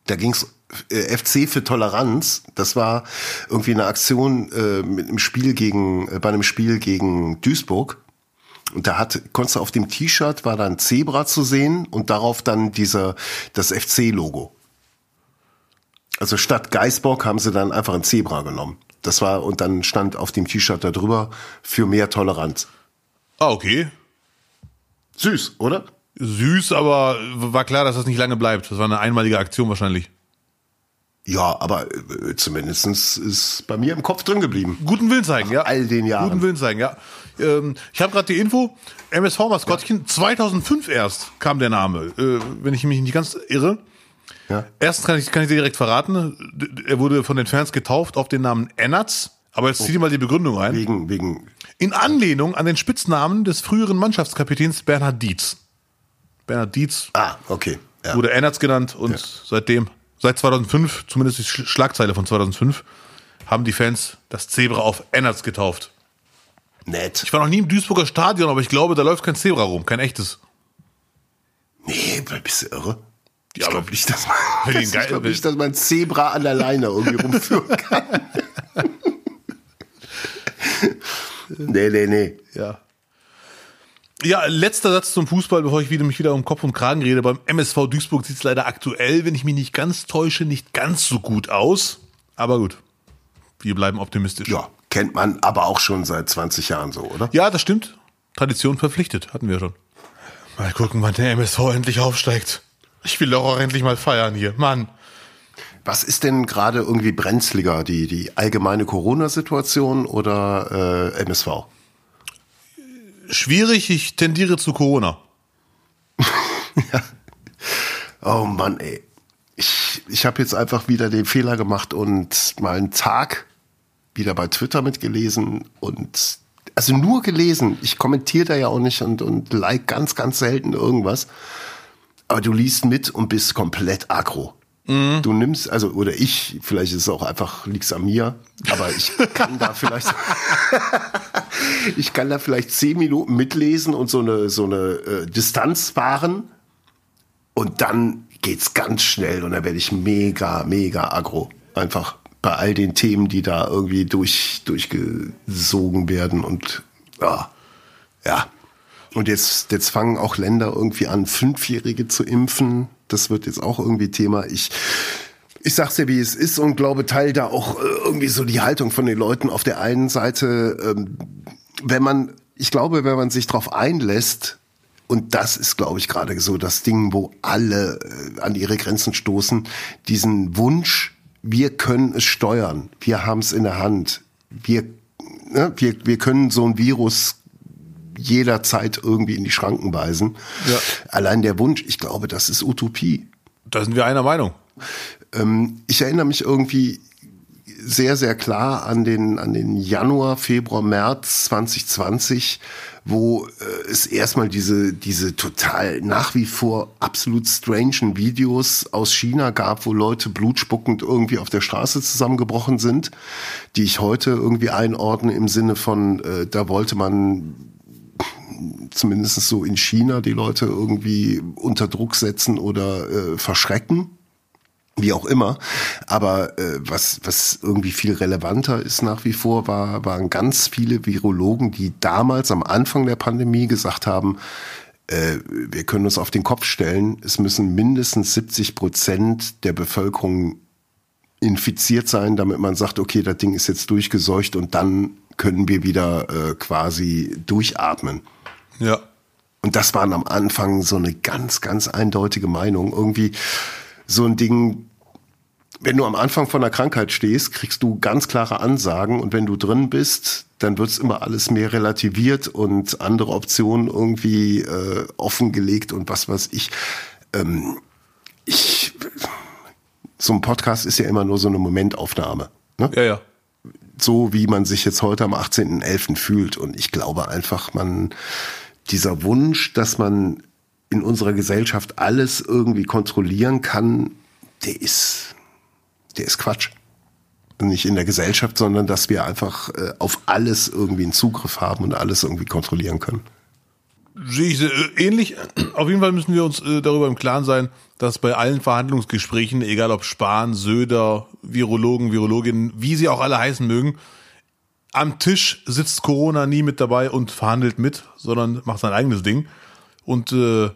Da ging's äh, FC für Toleranz. Das war irgendwie eine Aktion äh, mit einem Spiel gegen, äh, bei einem Spiel gegen Duisburg. Und da hat, konntest du auf dem T-Shirt war da ein Zebra zu sehen und darauf dann dieser, das FC-Logo. Also statt Geißbock haben sie dann einfach ein Zebra genommen. Das war, und dann stand auf dem T-Shirt da drüber für mehr Toleranz. Ah, okay. Süß, oder? Süß, aber war klar, dass das nicht lange bleibt. Das war eine einmalige Aktion wahrscheinlich. Ja, aber äh, zumindestens ist bei mir im Kopf drin geblieben. Guten Willen zeigen, ja. all den Jahren. Guten Willen zeigen, ja. Ähm, ich habe gerade die Info, MSV-Maskottchen, 2005 erst kam der Name, äh, wenn ich mich nicht ganz irre. Ja. Erstens kann ich, kann ich dir direkt verraten, er wurde von den Fans getauft auf den Namen Ennertz. Aber jetzt zieh dir mal die Begründung rein. Wegen, wegen, In Anlehnung an den Spitznamen des früheren Mannschaftskapitäns Bernhard Dietz. Bernhard Dietz ah, okay. Ja. wurde Ennertz genannt und seitdem, seit 2005, zumindest die Sch- Schlagzeile von 2005, haben die Fans das Zebra auf Ennertz getauft. Nett. Ich war noch nie im Duisburger Stadion, aber ich glaube, da läuft kein Zebra rum, kein echtes. Nee, bist du irre? Ich Ja, glaube aber- nicht, dass man, ich glaub nicht, dass man Zebra an der Leine irgendwie rumführen kann. nee, nee, nee. Ja. Ja, letzter Satz zum Fußball, bevor ich wieder, mich wieder um Kopf und Kragen rede. Beim MSV Duisburg sieht es leider aktuell, wenn ich mich nicht ganz täusche, nicht ganz so gut aus. Aber gut, wir bleiben optimistisch. Ja, kennt man aber auch schon seit 20 Jahren so, oder? Ja, das stimmt. Tradition verpflichtet, hatten wir schon. Mal gucken, wann der MSV endlich aufsteigt. Ich will doch auch endlich mal feiern hier. Mann. Was ist denn gerade irgendwie brenzliger, die, die allgemeine Corona-Situation oder äh, MSV? Schwierig, ich tendiere zu Corona. Oh Mann, ey. Ich, ich habe jetzt einfach wieder den Fehler gemacht und mal einen Tag wieder bei Twitter mitgelesen und also nur gelesen. Ich kommentiere da ja auch nicht und, und like ganz, ganz selten irgendwas. Aber du liest mit und bist komplett aggro. Du nimmst, also, oder ich, vielleicht ist es auch einfach, liegt's an mir, aber ich kann da vielleicht, ich kann da vielleicht zehn Minuten mitlesen und so eine, so eine äh, Distanz wahren und dann geht's ganz schnell und dann werde ich mega, mega aggro. Einfach bei all den Themen, die da irgendwie durch, durchgesogen werden und ja, ja. Und jetzt, jetzt fangen auch Länder irgendwie an, Fünfjährige zu impfen. Das wird jetzt auch irgendwie Thema. Ich, ich sag's dir, wie es ist und glaube, teil da auch äh, irgendwie so die Haltung von den Leuten auf der einen Seite, ähm, wenn man, ich glaube, wenn man sich darauf einlässt, und das ist, glaube ich, gerade so das Ding, wo alle äh, an ihre Grenzen stoßen, diesen Wunsch, wir können es steuern, wir haben es in der Hand, wir, ne, wir, wir können so ein Virus jederzeit irgendwie in die Schranken weisen. Ja. Allein der Wunsch, ich glaube, das ist Utopie. Da sind wir einer Meinung. Ähm, ich erinnere mich irgendwie sehr, sehr klar an den, an den Januar, Februar, März 2020, wo äh, es erstmal diese, diese total nach wie vor absolut strangen Videos aus China gab, wo Leute blutspuckend irgendwie auf der Straße zusammengebrochen sind, die ich heute irgendwie einordne im Sinne von, äh, da wollte man zumindest so in China die Leute irgendwie unter Druck setzen oder äh, verschrecken wie auch immer. Aber äh, was, was irgendwie viel relevanter ist nach wie vor, war, waren ganz viele Virologen, die damals am Anfang der Pandemie gesagt haben, äh, wir können uns auf den Kopf stellen, es müssen mindestens 70 Prozent der Bevölkerung infiziert sein, damit man sagt, okay, das Ding ist jetzt durchgeseucht und dann können wir wieder äh, quasi durchatmen. Ja. Und das waren am Anfang so eine ganz, ganz eindeutige Meinung. Irgendwie so ein Ding, wenn du am Anfang von der Krankheit stehst, kriegst du ganz klare Ansagen und wenn du drin bist, dann wird's immer alles mehr relativiert und andere Optionen irgendwie äh, offengelegt und was weiß ich. Ähm, ich so ein Podcast ist ja immer nur so eine Momentaufnahme. Ne? Ja, ja. So wie man sich jetzt heute am 18.11. fühlt. Und ich glaube einfach, man, dieser Wunsch, dass man in unserer Gesellschaft alles irgendwie kontrollieren kann, der ist, der ist Quatsch. Nicht in der Gesellschaft, sondern dass wir einfach äh, auf alles irgendwie einen Zugriff haben und alles irgendwie kontrollieren können. Sehe ich äh, ähnlich. Auf jeden Fall müssen wir uns äh, darüber im Klaren sein, dass bei allen Verhandlungsgesprächen, egal ob Spahn, Söder, Virologen, Virologinnen, wie sie auch alle heißen mögen, am Tisch sitzt Corona nie mit dabei und verhandelt mit, sondern macht sein eigenes Ding. Und äh,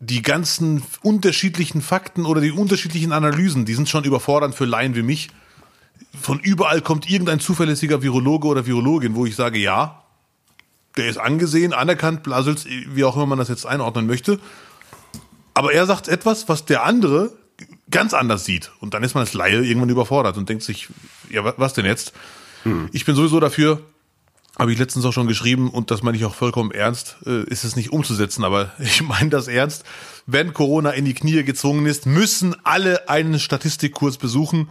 die ganzen unterschiedlichen Fakten oder die unterschiedlichen Analysen, die sind schon überfordernd für Laien wie mich. Von überall kommt irgendein zuverlässiger Virologe oder Virologin, wo ich sage, ja, der ist angesehen, anerkannt, Blasels, wie auch immer man das jetzt einordnen möchte. Aber er sagt etwas, was der andere ganz anders sieht. Und dann ist man als Laie irgendwann überfordert und denkt sich, ja, was denn jetzt? Hm. Ich bin sowieso dafür, habe ich letztens auch schon geschrieben und das meine ich auch vollkommen ernst, äh, ist es nicht umzusetzen, aber ich meine das ernst. Wenn Corona in die Knie gezwungen ist, müssen alle einen Statistikkurs besuchen.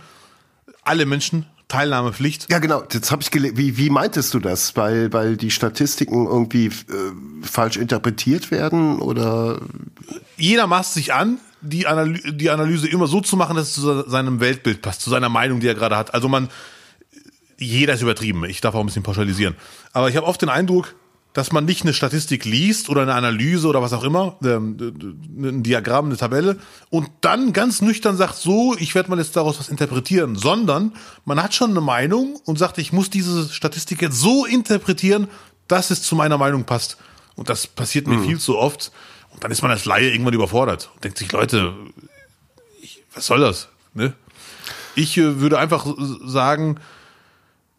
Alle Menschen, Teilnahmepflicht. Ja, genau. Jetzt habe ich gelesen. Wie, wie meintest du das? Weil, weil die Statistiken irgendwie äh, falsch interpretiert werden oder? Jeder maßt sich an, die, Analy die Analyse immer so zu machen, dass es zu seinem Weltbild passt, zu seiner Meinung, die er gerade hat. Also man jeder ist übertrieben. Ich darf auch ein bisschen pauschalisieren. Aber ich habe oft den Eindruck, dass man nicht eine Statistik liest oder eine Analyse oder was auch immer, ähm, ein Diagramm, eine Tabelle und dann ganz nüchtern sagt, so, ich werde mal jetzt daraus was interpretieren, sondern man hat schon eine Meinung und sagt, ich muss diese Statistik jetzt so interpretieren, dass es zu meiner Meinung passt. Und das passiert mir mhm. viel zu oft. Und dann ist man als Laie irgendwann überfordert und denkt sich, Leute, ich, was soll das? Ne? Ich äh, würde einfach sagen,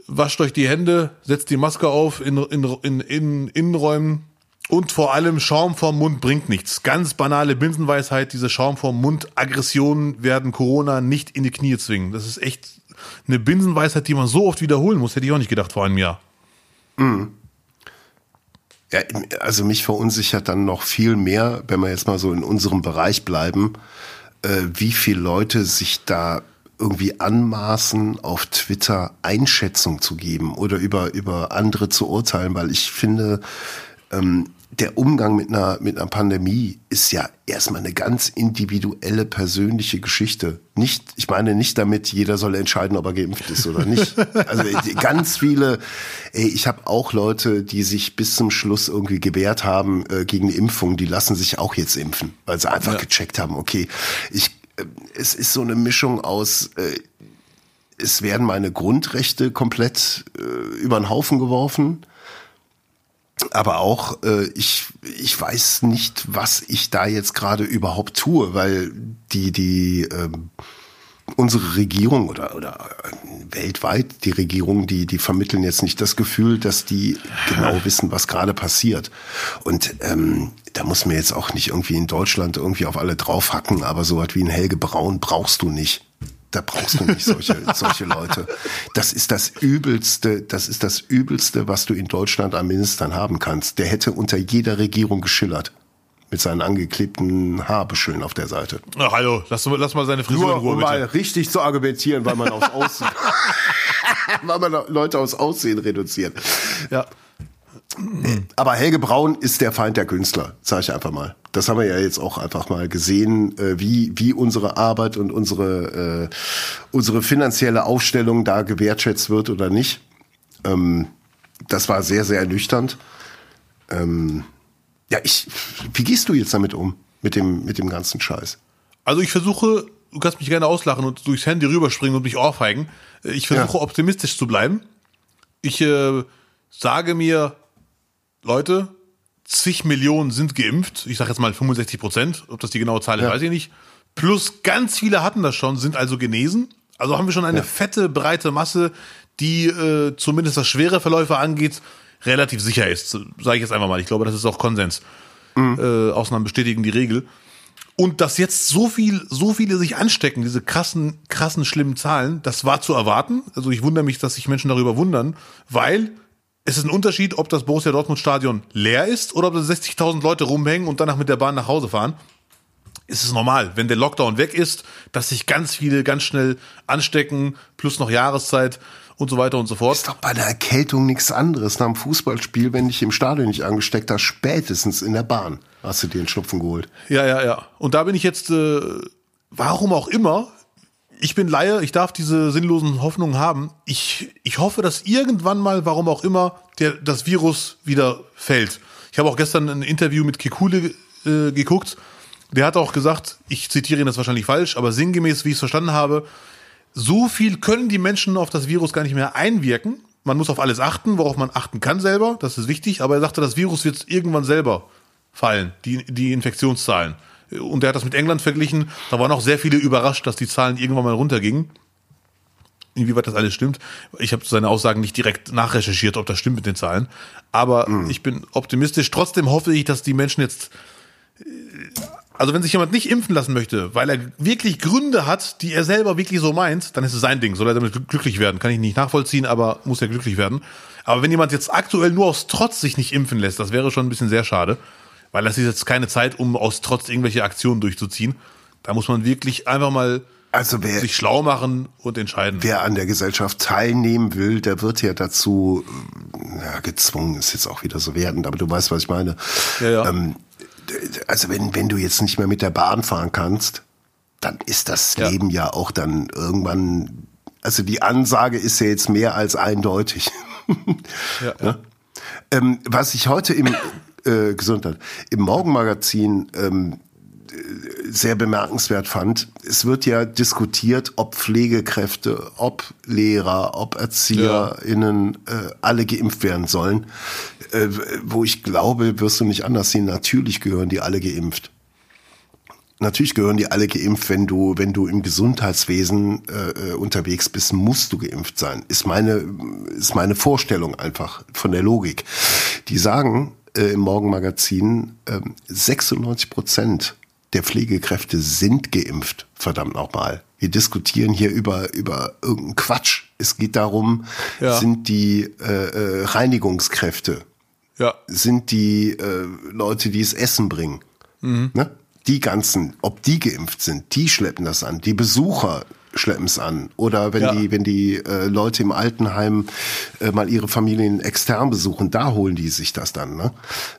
wascht euch die Hände, setzt die Maske auf in, in, in, in Innenräumen und vor allem Schaum vorm Mund bringt nichts. Ganz banale Binsenweisheit, diese Schaum vorm Mund, Aggressionen werden Corona nicht in die Knie zwingen. Das ist echt eine Binsenweisheit, die man so oft wiederholen muss, hätte ich auch nicht gedacht vor einem Jahr. Mhm. Ja, also mich verunsichert dann noch viel mehr, wenn wir jetzt mal so in unserem Bereich bleiben, äh, wie viele Leute sich da irgendwie anmaßen, auf Twitter Einschätzung zu geben oder über, über andere zu urteilen, weil ich finde, ähm, der Umgang mit einer, mit einer Pandemie ist ja erstmal eine ganz individuelle, persönliche Geschichte. Nicht, ich meine nicht damit, jeder soll entscheiden, ob er geimpft ist oder nicht. Also ganz viele, ey, ich habe auch Leute, die sich bis zum Schluss irgendwie gewehrt haben äh, gegen Impfung, die lassen sich auch jetzt impfen, weil sie einfach ja. gecheckt haben, okay, ich es ist so eine Mischung aus, äh, es werden meine Grundrechte komplett äh, über den Haufen geworfen. Aber auch, äh, ich, ich weiß nicht, was ich da jetzt gerade überhaupt tue, weil die, die, ähm, unsere Regierung oder, oder äh, weltweit die Regierung, die, die vermitteln jetzt nicht das Gefühl, dass die genau wissen, was gerade passiert. Und ähm, da muss man jetzt auch nicht irgendwie in Deutschland irgendwie auf alle draufhacken, aber so was wie ein Helge Braun brauchst du nicht. Da brauchst du nicht solche, solche Leute. Das ist das Übelste, das ist das Übelste, was du in Deutschland an Ministern haben kannst. Der hätte unter jeder Regierung geschillert mit seinen angeklebten Haarbüscheln auf der Seite. Ach, hallo, lass, lass mal seine Frisur Nur in Ruhe, um bitte. mal richtig zu argumentieren, weil man aufs Aussehen, weil man Leute aufs Aussehen reduziert. Ja. Aber Helge Braun ist der Feind der Künstler, sage ich einfach mal. Das haben wir ja jetzt auch einfach mal gesehen, äh, wie, wie unsere Arbeit und unsere, äh, unsere finanzielle Aufstellung da gewertschätzt wird oder nicht. Ähm, das war sehr, sehr ernüchternd. Ähm, ja, ich, wie gehst du jetzt damit um? Mit dem, mit dem ganzen Scheiß? Also ich versuche, du kannst mich gerne auslachen und durchs Handy rüberspringen und mich ohrfeigen. Ich versuche Ja. optimistisch zu bleiben. Ich äh, sage mir, Leute, zig Millionen sind geimpft. Ich sage jetzt mal 65 Prozent. Ob das die genaue Zahl ist, Ja. weiß ich nicht. Plus ganz viele hatten das schon, sind also genesen. Also haben wir schon eine fette, breite Masse, die äh, zumindest was schwere Verläufe angeht, relativ sicher ist. Sage ich jetzt einfach mal. Ich glaube, das ist auch Konsens. Äh, Ausnahmen bestätigen die Regel. Und dass jetzt so viel, so viele sich anstecken, diese krassen, krassen, schlimmen Zahlen, das war zu erwarten. Also ich wundere mich, dass sich Menschen darüber wundern, weil es ist ein Unterschied, ob das Borussia Dortmund Stadion leer ist oder ob da 60.000 Leute rumhängen und danach mit der Bahn nach Hause fahren. Es ist normal, wenn der Lockdown weg ist, dass sich ganz viele ganz schnell anstecken, plus noch Jahreszeit und so weiter und so fort. Ist doch bei der Erkältung nichts anderes. Nach dem Fußballspiel, wenn dich im Stadion nicht angesteckt hast, spätestens in der Bahn hast du dir einen Schnupfen geholt. Ja, ja, ja. Und da bin ich jetzt, äh, warum auch immer, ich bin Laie, ich darf diese sinnlosen Hoffnungen haben. Ich, ich hoffe, dass irgendwann mal, warum auch immer, der, das Virus wieder fällt. Ich habe auch gestern ein Interview mit Kekule äh, geguckt. Der hat auch gesagt, ich zitiere ihn das wahrscheinlich falsch, aber sinngemäß, wie ich es verstanden habe, so viel können die Menschen auf das Virus gar nicht mehr einwirken. Man muss auf alles achten, worauf man achten kann selber, das ist wichtig, aber er sagte, das Virus wird irgendwann selber fallen, die, die Infektionszahlen. Und er hat das mit England verglichen, da waren auch sehr viele überrascht, dass die Zahlen irgendwann mal runtergingen. Inwieweit das alles stimmt. Ich habe seine Aussagen nicht direkt nachrecherchiert, ob das stimmt mit den Zahlen. Aber ich bin optimistisch. Trotzdem hoffe ich, dass die Menschen jetzt also wenn sich jemand nicht impfen lassen möchte, weil er wirklich Gründe hat, die er selber wirklich so meint, dann ist es sein Ding. Soll er damit gl- glücklich werden? Kann ich nicht nachvollziehen, aber muss er glücklich werden. Aber wenn jemand jetzt aktuell nur aus Trotz sich nicht impfen lässt, das wäre schon ein bisschen sehr schade, weil das ist jetzt keine Zeit, um aus Trotz irgendwelche Aktionen durchzuziehen. Da muss man wirklich einfach mal Also wer, sich schlau machen und entscheiden. wer an der Gesellschaft teilnehmen will, der wird ja dazu äh, ja, gezwungen, ist jetzt auch wieder so wertend, aber du weißt, was ich meine. Ja, ja. Ähm, also wenn, wenn du jetzt nicht mehr mit der Bahn fahren kannst, dann ist das Ja. Leben ja auch dann irgendwann, also die Ansage ist ja jetzt mehr als eindeutig. ja, ja. Ähm, was ich heute im äh, Gesundheit im Morgenmagazin ähm, äh, sehr bemerkenswert fand, es wird ja diskutiert, ob Pflegekräfte, ob Lehrer, ob ErzieherInnen äh, alle geimpft werden sollen. Äh, wo ich glaube, wirst du nicht anders sehen, natürlich gehören die alle geimpft. Natürlich gehören die alle geimpft, wenn du, wenn du im Gesundheitswesen äh, äh, unterwegs bist, musst du geimpft sein. Ist meine, ist meine Vorstellung einfach von der Logik. Die sagen äh, im Morgenmagazin, äh, 96 Prozent der Pflegekräfte sind geimpft. Verdammt nochmal. Wir diskutieren hier über, über irgendeinen Quatsch. Es geht darum, Ja. sind die äh, äh, Reinigungskräfte, ja. sind die äh, Leute, die es Essen bringen. Ne? Die ganzen, ob die geimpft sind, die schleppen das an. Die Besucher schleppen es an. Oder wenn Ja. die, wenn die äh, Leute im Altenheim äh, mal ihre Familien extern besuchen, da holen die sich das dann. Ne?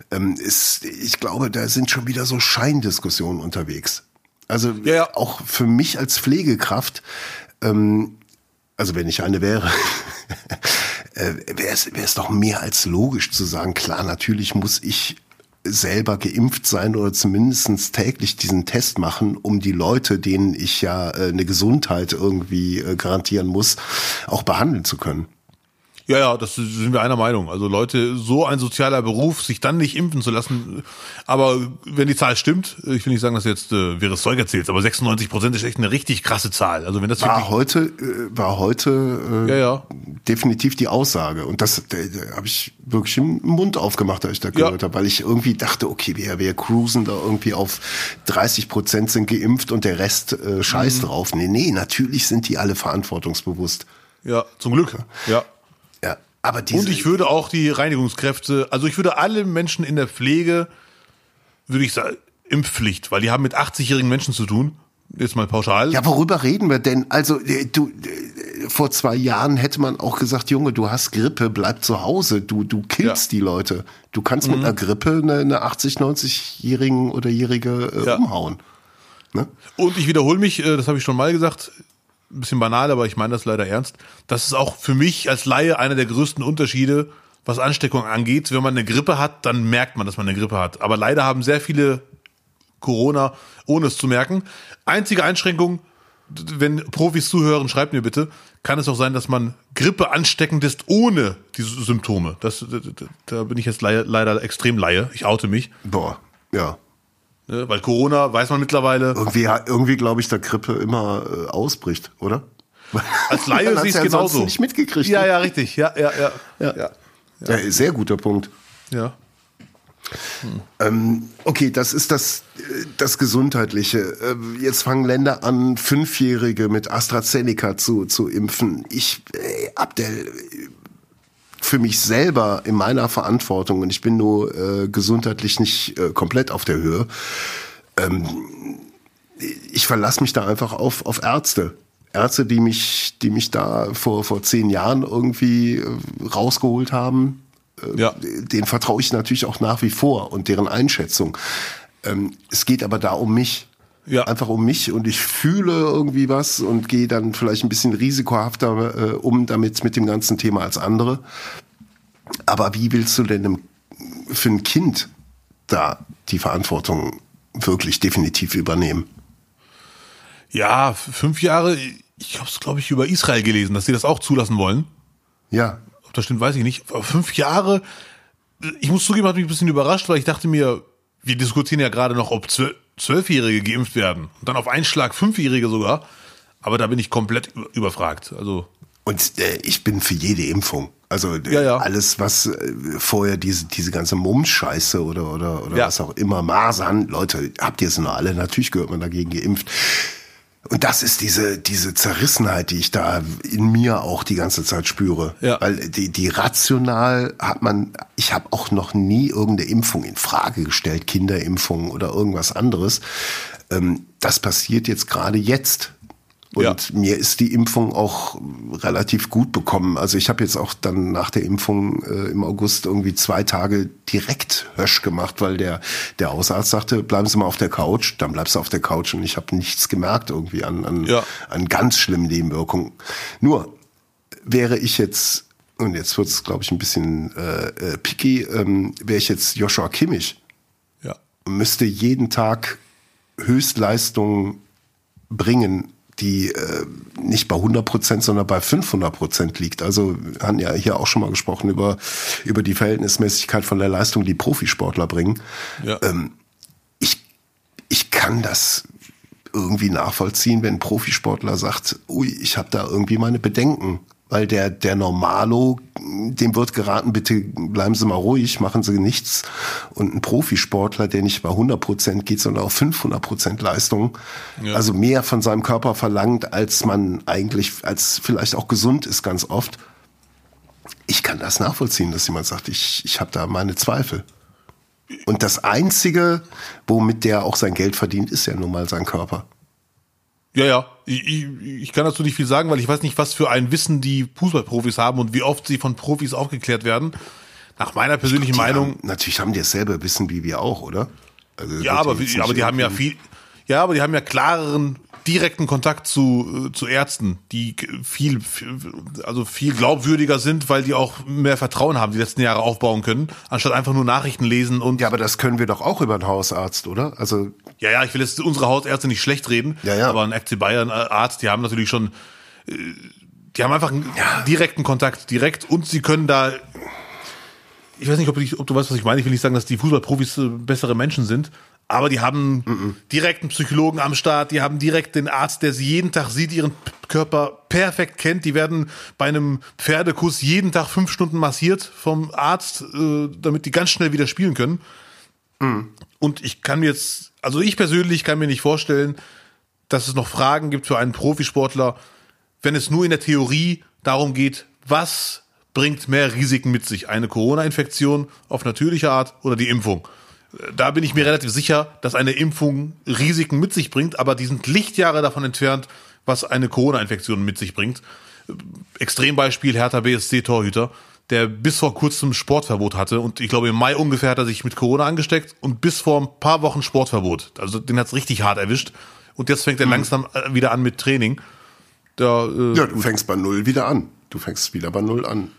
Ähm, ist, ich glaube, da sind schon wieder so Scheindiskussionen unterwegs. Also Ja, ja. auch für mich als Pflegekraft, ähm, also wenn ich eine wäre, äh, wäre es, doch mehr als logisch zu sagen, klar, natürlich muss ich selber geimpft sein oder zumindestens täglich diesen Test machen, um die Leute, denen ich ja äh, eine Gesundheit irgendwie äh, garantieren muss, auch behandeln zu können. Ja, ja, das sind wir einer Meinung. Also Leute, so ein sozialer Beruf, sich dann nicht impfen zu lassen. Aber wenn die Zahl stimmt, ich will nicht sagen, dass jetzt äh, wäre es Zeug erzählt, aber 96 Prozent ist echt eine richtig krasse Zahl. Also wenn das war heute äh, war heute äh, ja, ja. definitiv die Aussage und das da, da habe ich wirklich im Mund aufgemacht, als ich da gehört ja. habe, weil ich irgendwie dachte, okay, wir wir cruisen da irgendwie auf 30 Prozent sind geimpft und der Rest äh, scheiß mhm. drauf. Nee, nee, natürlich sind die alle verantwortungsbewusst. Ja, zum Glück. Ja. Aber diese und ich würde auch die Reinigungskräfte, also ich würde alle Menschen in der Pflege, würde ich sagen, Impfpflicht, weil die haben mit 80-jährigen Menschen zu tun. Jetzt mal pauschal. Ja, worüber reden wir denn? Also, äh, du, äh, vor zwei Jahren hätte man auch gesagt, Junge, du hast Grippe, bleib zu Hause. Du, du killst ja. die Leute. Du kannst mhm. mit einer Grippe eine, eine 80, 90-Jährigen oder Jährige äh, ja. umhauen. Ne? Und ich wiederhole mich, äh, das habe ich schon mal gesagt, ein bisschen banal, aber ich meine das leider ernst. Das ist auch für mich als Laie einer der größten Unterschiede, was Ansteckung angeht. Wenn man eine Grippe hat, dann merkt man, dass man eine Grippe hat. Aber leider haben sehr viele Corona, ohne es zu merken. Einzige Einschränkung, wenn Profis zuhören, schreibt mir bitte, kann es auch sein, dass man Grippe ansteckend ist ohne diese Symptome. Das, da, da bin ich jetzt leider, leider extrem Laie. Ich oute mich. Boah, ja. Ne? Weil Corona weiß man mittlerweile. Irgendwie, irgendwie glaube ich, dass Grippe immer äh, ausbricht, oder? Als Laie sehe ich es genauso. nicht mitgekriegt. Ja, ne? ja, richtig. Ja, ja, ja. ja. ja. ja. sehr guter Punkt. Ja. Hm. Ähm, okay, das ist das, das Gesundheitliche. Äh, jetzt fangen Länder an, Fünfjährige mit AstraZeneca zu, zu impfen. Ich, äh, Abdel, für mich selber in meiner Verantwortung und ich bin nur äh, gesundheitlich nicht äh, komplett auf der Höhe. Ähm, ich verlasse mich da einfach auf, auf Ärzte. Ärzte, die mich, die mich da vor, vor zehn Jahren irgendwie äh, rausgeholt haben, äh, ja. denen vertraue ich natürlich auch nach wie vor und deren Einschätzung. Ähm, es geht aber da um mich. Ja. Einfach um mich und ich fühle irgendwie was und gehe dann vielleicht ein bisschen risikohafter äh, um damit mit dem ganzen Thema als andere. Aber wie willst du denn für ein Kind da die Verantwortung wirklich definitiv übernehmen? Ja, fünf Jahre, ich habe es, glaube ich, über Israel gelesen, dass sie das auch zulassen wollen. Ja. Ob das stimmt, weiß ich nicht. Aber fünf Jahre, ich muss zugeben, hat mich ein bisschen überrascht, weil ich dachte mir, wir diskutieren ja gerade noch, ob Zwölfjährige geimpft werden. Und dann auf einen Schlag Fünfjährige sogar. Aber da bin ich komplett überfragt. Also. Und äh, ich bin für jede Impfung. Also ja, ja. alles, was äh, vorher diese, diese ganze Mumms-Scheiße oder, oder, oder ja. was auch immer, Masern, Leute, habt ihr es noch alle? Natürlich gehört man dagegen geimpft. Und das ist diese, diese Zerrissenheit, die ich da in mir auch die ganze Zeit spüre. Ja. Weil die, die rational hat man, ich habe auch noch nie irgendeine Impfung in Frage gestellt, Kinderimpfung oder irgendwas anderes. Ähm, das passiert jetzt gerade jetzt. Und ja. mir ist die Impfung auch relativ gut bekommen. Also ich habe jetzt auch dann nach der Impfung äh, im August irgendwie zwei Tage direkt Hösch gemacht, weil der, der Hausarzt sagte, bleiben Sie mal auf der Couch. Dann bleibst du auf der Couch und ich habe nichts gemerkt irgendwie an, an, ja. an ganz schlimmen Nebenwirkungen. Nur wäre ich jetzt, und jetzt wird es, glaube ich, ein bisschen äh, äh, picky, ähm, wäre ich jetzt Joshua Kimmich, ja. müsste jeden Tag Höchstleistung bringen die äh, nicht bei 100 Prozent, sondern bei 500 Prozent liegt. Also wir haben ja hier auch schon mal gesprochen über, über die Verhältnismäßigkeit von der Leistung, die Profisportler bringen. Ja. Ähm, ich, ich kann das irgendwie nachvollziehen, wenn ein Profisportler sagt, ui, ich habe da irgendwie meine Bedenken weil der, der Normalo, dem wird geraten, bitte bleiben Sie mal ruhig, machen Sie nichts. Und ein Profisportler, der nicht bei 100 Prozent geht, sondern auf 500 Prozent Leistung, ja. also mehr von seinem Körper verlangt, als man eigentlich, als vielleicht auch gesund ist ganz oft. Ich kann das nachvollziehen, dass jemand sagt, ich, ich habe da meine Zweifel. Und das Einzige, womit der auch sein Geld verdient, ist ja nun mal sein Körper. Ja, ja. Ich, ich, ich kann dazu nicht viel sagen, weil ich weiß nicht, was für ein Wissen die Fußballprofis haben und wie oft sie von Profis aufgeklärt werden. Nach meiner persönlichen glaub, Meinung. Haben, natürlich haben die dasselbe Wissen wie wir auch, oder? Also ja, aber, aber die haben ja viel, ja, aber die haben ja klareren direkten Kontakt zu, äh, zu Ärzten, die viel, also viel glaubwürdiger sind, weil die auch mehr Vertrauen haben, die letzten Jahre aufbauen können, anstatt einfach nur Nachrichten lesen und. Ja, aber das können wir doch auch über einen Hausarzt, oder? Also. Ja, ja, ich will jetzt unsere Hausärzte nicht schlecht reden, ja, ja. aber ein FC Bayern Arzt, die haben natürlich schon, äh, die haben einfach einen direkten Kontakt, direkt und sie können da. Ich weiß nicht, ob, ich, ob du weißt, was ich meine. Ich will nicht sagen, dass die Fußballprofis äh, bessere Menschen sind, aber die haben mhm. direkt einen Psychologen am Start, die haben direkt den Arzt, der sie jeden Tag sieht, ihren Körper perfekt kennt. Die werden bei einem Pferdekuss jeden Tag fünf Stunden massiert vom Arzt, äh, damit die ganz schnell wieder spielen können. Mhm. Und ich kann mir jetzt, also ich persönlich kann mir nicht vorstellen, dass es noch Fragen gibt für einen Profisportler, wenn es nur in der Theorie darum geht, was bringt mehr Risiken mit sich? Eine Corona-Infektion auf natürliche Art oder die Impfung? Da bin ich mir relativ sicher, dass eine Impfung Risiken mit sich bringt, aber die sind Lichtjahre davon entfernt, was eine Corona-Infektion mit sich bringt. Extrembeispiel Hertha BSC-Torhüter, der bis vor kurzem Sportverbot hatte und ich glaube im Mai ungefähr hat er sich mit Corona angesteckt und bis vor ein paar Wochen Sportverbot. Also den hat's richtig hart erwischt und jetzt fängt er mhm. langsam äh, wieder an mit Training. Da, äh, ja, du fängst bei Null wieder an. Du fängst wieder bei Null an.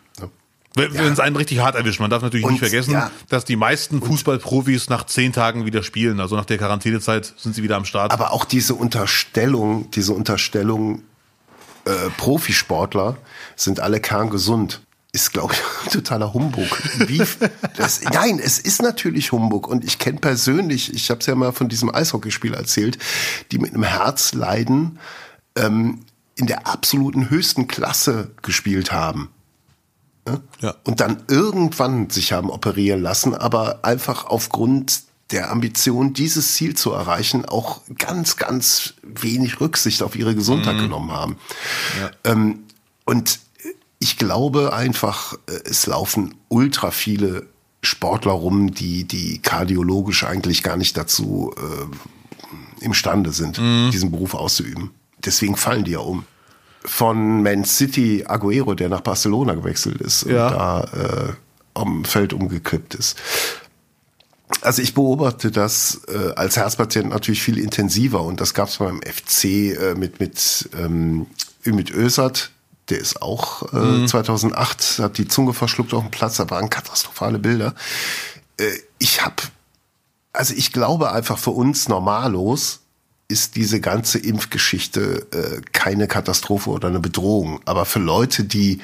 Wenn ja. es einen richtig hart erwischt. Man darf natürlich und, nicht vergessen, ja. dass die meisten Fußballprofis nach zehn Tagen wieder spielen. Also nach der Quarantänezeit sind sie wieder am Start. Aber auch diese Unterstellung, diese Unterstellung, äh, Profisportler sind alle kerngesund ist, glaube ich, totaler Humbug. Wie, das, nein, es ist natürlich Humbug. Und ich kenne persönlich, ich habe es ja mal von diesem Eishockeyspiel erzählt, die mit einem Herzleiden ähm, in der absoluten höchsten Klasse gespielt haben. Ja? Und dann irgendwann sich haben operieren lassen, aber einfach aufgrund der Ambition, dieses Ziel zu erreichen, auch ganz, ganz wenig Rücksicht auf ihre Gesundheit mhm. genommen haben. Ja. Ähm, und ich glaube einfach, äh, es laufen ultra viele Sportler rum, die, die kardiologisch eigentlich gar nicht dazu äh, imstande sind, mhm. diesen Beruf auszuüben. Deswegen fallen die ja um. Von Man City Aguero, der nach Barcelona gewechselt ist ja. und da äh, am Feld umgekippt ist. Also ich beobachte das äh, als Herzpatient natürlich viel intensiver und das gab es beim FC äh, mit mit ähm, mit Ösat, der ist auch äh, mhm. 2008, hat die Zunge verschluckt auf dem Platz, da waren katastrophale Bilder. Äh, ich habe, also ich glaube einfach für uns normallos ist diese ganze Impfgeschichte äh, keine Katastrophe oder eine Bedrohung. Aber für Leute, die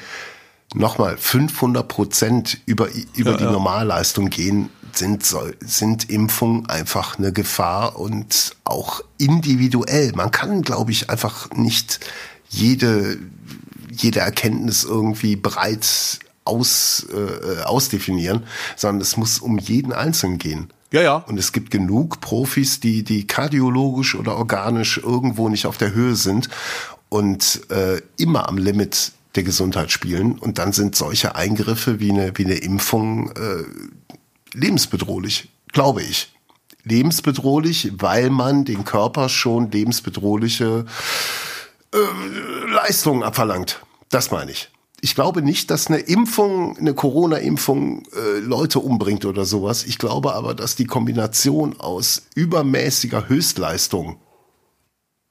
nochmal 500 Prozent über, über ja, die ja. Normalleistung gehen, sind, sind Impfungen einfach eine Gefahr und auch individuell. Man kann, glaube ich, einfach nicht jede jede Erkenntnis irgendwie breit aus, äh, ausdefinieren, sondern es muss um jeden Einzelnen gehen. Ja, ja. Und es gibt genug Profis, die, die kardiologisch oder organisch irgendwo nicht auf der Höhe sind und äh, immer am Limit der Gesundheit spielen. Und dann sind solche Eingriffe wie eine, wie eine Impfung äh, lebensbedrohlich, glaube ich. Lebensbedrohlich, weil man den Körper schon lebensbedrohliche äh, Leistungen abverlangt. Das meine ich. Ich glaube nicht, dass eine Impfung, eine Corona-Impfung äh, Leute umbringt oder sowas. Ich glaube aber, dass die Kombination aus übermäßiger Höchstleistung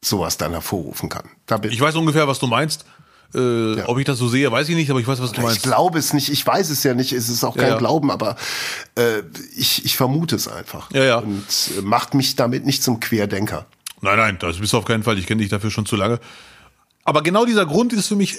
sowas dann hervorrufen kann. Da ich weiß ungefähr, was du meinst. Äh, ja. Ob ich das so sehe, weiß ich nicht, aber ich weiß, was du meinst. Ich glaube es nicht, ich weiß es ja nicht, es ist auch kein ja, ja. Glauben, aber äh, ich, ich vermute es einfach. Ja, ja. Und äh, macht mich damit nicht zum Querdenker. Nein, nein, das bist du auf keinen Fall. Ich kenne dich dafür schon zu lange. Aber genau dieser Grund ist für mich,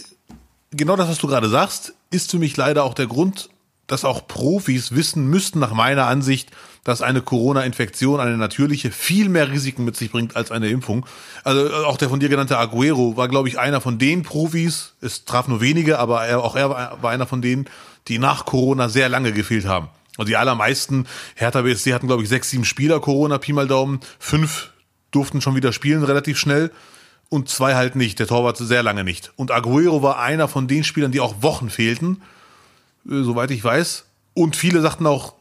genau das, was du gerade sagst, ist für mich leider auch der Grund, dass auch Profis wissen müssten, nach meiner Ansicht, dass eine Corona-Infektion, eine natürliche, viel mehr Risiken mit sich bringt als eine Impfung. Also äh, auch der von dir genannte Aguero war, glaube ich, einer von den Profis, es traf nur wenige, aber er, auch er war einer von denen, die nach Corona sehr lange gefehlt haben. Also die allermeisten, Hertha BSC hatten, glaube ich, sechs, sieben Spieler Corona, Pi mal Daumen, fünf durften schon wieder spielen, relativ schnell und zwei halt nicht. Der Torwart sehr lange nicht. Und Aguero war einer von den Spielern, die auch Wochen fehlten, äh, soweit ich weiß. Und viele sagten auch,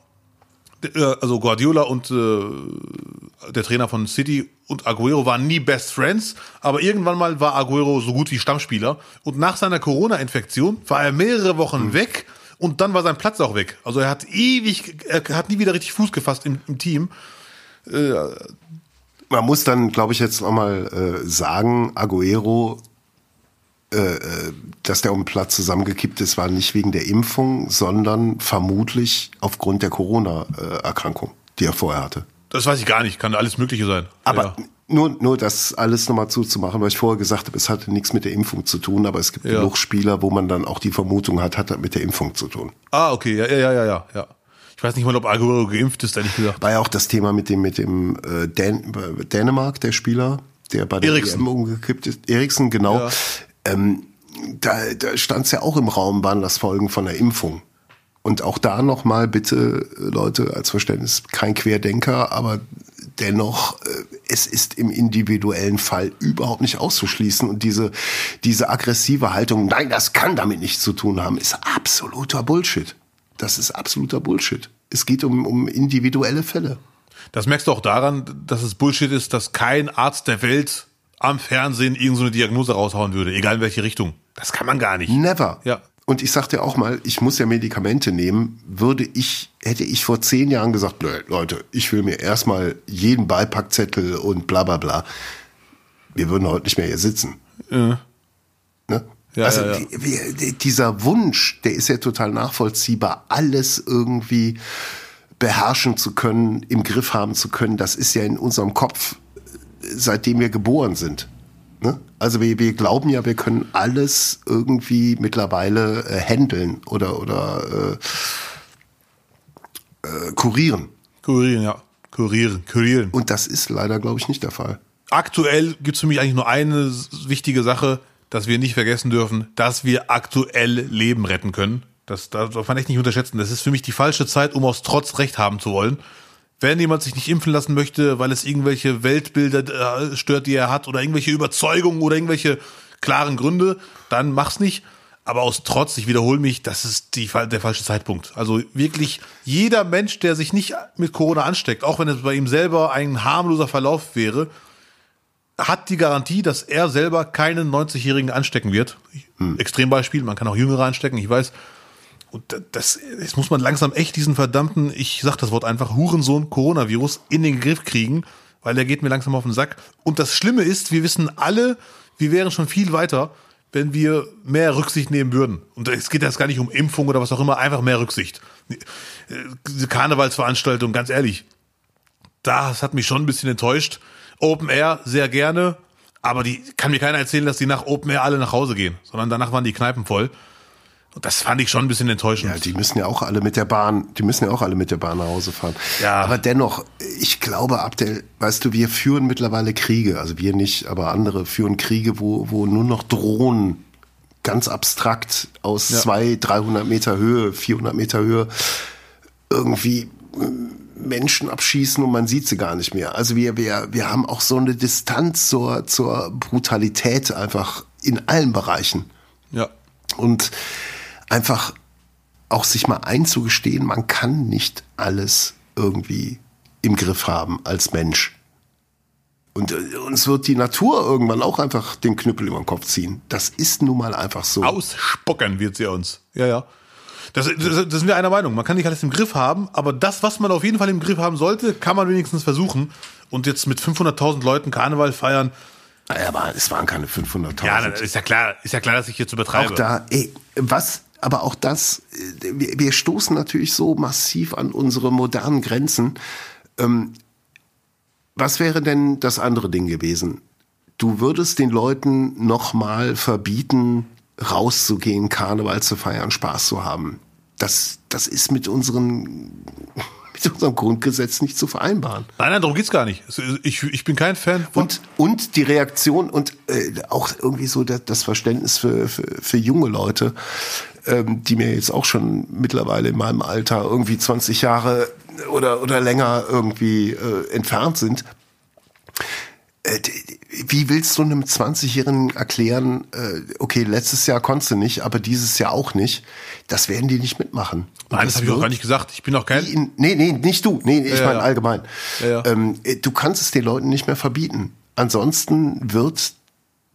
äh, also Guardiola und äh, der Trainer von City und Aguero waren nie Best Friends, aber irgendwann mal war Aguero so gut wie Stammspieler. Und nach seiner Corona-Infektion war er mehrere Wochen mhm. weg und dann war sein Platz auch weg. Also er hat ewig, er hat nie wieder richtig Fuß gefasst im, im Team. Man muss dann, glaube ich, jetzt nochmal äh, sagen, Aguero, äh, äh, dass der um Platz zusammengekippt ist, war nicht wegen der Impfung, sondern vermutlich aufgrund der Corona-Erkrankung, die er vorher hatte. Das weiß ich gar nicht, kann alles Mögliche sein. Aber ja. nur, nur das alles nochmal zuzumachen, weil ich vorher gesagt habe, es hatte nichts mit der Impfung zu tun, aber es gibt Ja. genug Spieler, wo man dann auch die Vermutung hat, hat das mit der Impfung zu tun. Ah, okay, ja, ja, ja, ja, ja, ja. Ich weiß nicht mal, ob Aguero geimpft ist, ehrlich gesagt. War ja auch das Thema mit dem, mit dem äh, Dän äh, Dänemark, der Spieler, der bei der Eriksen. EM umgekippt ist. Eriksen, genau. Ja. Ähm, da da stand es ja auch im Raum, waren das Folgen von der Impfung. Und auch da nochmal bitte, Leute, als Verständnis, kein Querdenker, aber dennoch, äh, es ist im individuellen Fall überhaupt nicht auszuschließen. Und diese, diese aggressive Haltung, nein, das kann damit nichts zu tun haben, ist absoluter Bullshit. Das ist absoluter Bullshit. Es geht um, um individuelle Fälle. Das merkst du auch daran, dass es Bullshit ist, dass kein Arzt der Welt am Fernsehen irgendeine so eine Diagnose raushauen würde, egal in welche Richtung. Das kann man gar nicht. Never. Ja. Und ich sagte auch mal, ich muss ja Medikamente nehmen. Würde ich, hätte ich vor zehn Jahren gesagt, Leute, ich will mir erstmal jeden Beipackzettel und bla bla bla. Wir würden heute nicht mehr hier sitzen. Ne? Ja, also ja, ja. dieser Wunsch, der ist ja total nachvollziehbar, alles irgendwie beherrschen zu können, im Griff haben zu können, das ist ja in unserem Kopf, seitdem wir geboren sind. Ne? Also wir, wir glauben ja, wir können alles irgendwie mittlerweile äh, handeln oder, oder äh, äh, kurieren. Kurieren, ja. Kurieren, kurieren. Und das ist leider, glaube ich, nicht der Fall. aktuell gibt es für mich eigentlich nur eine wichtige Sache, dass wir nicht vergessen dürfen, dass wir aktuell Leben retten können. Das, darf man echt nicht unterschätzen. Das ist für mich die falsche Zeit, um aus Trotz Recht haben zu wollen. Wenn jemand sich nicht impfen lassen möchte, weil es irgendwelche Weltbilder äh, stört, die er hat, oder irgendwelche Überzeugungen oder irgendwelche klaren Gründe, dann mach's nicht. Aber aus Trotz, ich wiederhole mich, das ist die, der falsche Zeitpunkt. Also wirklich jeder Mensch, der sich nicht mit Corona ansteckt, auch wenn es bei ihm selber ein harmloser Verlauf wäre, hat die Garantie, dass er selber keinen 90-Jährigen anstecken wird. Extrembeispiel, man kann auch Jüngere anstecken, ich weiß. Und da- das, jetzt muss man langsam echt diesen verdammten, ich sag das Wort einfach, Hurensohn Coronavirus in den Griff kriegen, weil der geht mir langsam auf den Sack. Und das Schlimme ist, wir wissen alle, wir wären schon viel weiter, wenn wir mehr Rücksicht nehmen würden. Und es geht jetzt gar nicht um Impfung oder was auch immer, einfach mehr Rücksicht. Äh, Diese Karnevalsveranstaltung, ganz ehrlich, das hat mich schon ein bisschen enttäuscht. Open Air sehr gerne, aber die kann mir keiner erzählen, dass die nach Open Air alle nach Hause gehen, sondern danach waren die Kneipen voll. Und das fand ich schon ein bisschen enttäuschend. Ja, die müssen ja auch alle mit der Bahn, die müssen ja auch alle mit der Bahn nach Hause fahren. Ja. Aber dennoch, ich glaube, Abdel, weißt du, wir führen mittlerweile Kriege, also wir nicht, aber andere führen Kriege, wo, wo nur noch Drohnen ganz abstrakt aus Ja. zwei, 300 Meter Höhe, 400 Meter Höhe irgendwie äh, Menschen abschießen und man sieht sie gar nicht mehr. Also wir, wir, wir haben auch so eine Distanz zur, zur Brutalität einfach in allen Bereichen ja. und einfach auch sich mal einzugestehen, man kann nicht alles irgendwie im Griff haben als Mensch. Und äh, uns wird die Natur irgendwann auch einfach den Knüppel über den Kopf ziehen. Das ist nun mal einfach so. Ausspuckern wird sie uns. Ja, ja. Das, das, das sind wir einer Meinung. Man kann nicht alles im Griff haben, aber das, was man auf jeden Fall im Griff haben sollte, kann man wenigstens versuchen. Und jetzt mit 500.000 Leuten Karneval feiern, Ja, aber es waren keine 500.000. ja, dann ist ja klar, ist ja klar, dass ich jetzt übertreibe. auch da, ey, was, aber auch das, äh, wir, wir stoßen natürlich so massiv an unsere modernen Grenzen. Ähm, was wäre denn das andere Ding gewesen? Du würdest den Leuten nochmal verbieten, rauszugehen, Karneval zu feiern, Spaß zu haben. Das, das ist mit unseren, mit unserem Grundgesetz nicht zu vereinbaren. Nein, nein, darum geht's gar nicht. Ich, ich bin kein Fan von. Und, und die Reaktion und äh, auch irgendwie so das, das Verständnis für, für, für junge Leute, ähm, die mir jetzt auch schon mittlerweile in meinem Alter irgendwie 20 Jahre oder, oder länger irgendwie äh, entfernt sind. Äh, d- Wie willst du einem 20-Jährigen erklären, äh, okay, letztes Jahr konntest du nicht, aber dieses Jahr auch nicht? Das werden die nicht mitmachen. Und nein, das habe ich auch gar nicht gesagt. Ich bin auch kein. in, nee, nee, nicht du. Nee, ich Ja, meine ja. allgemein. Ja. Ähm, du kannst es den Leuten nicht mehr verbieten. Ansonsten wird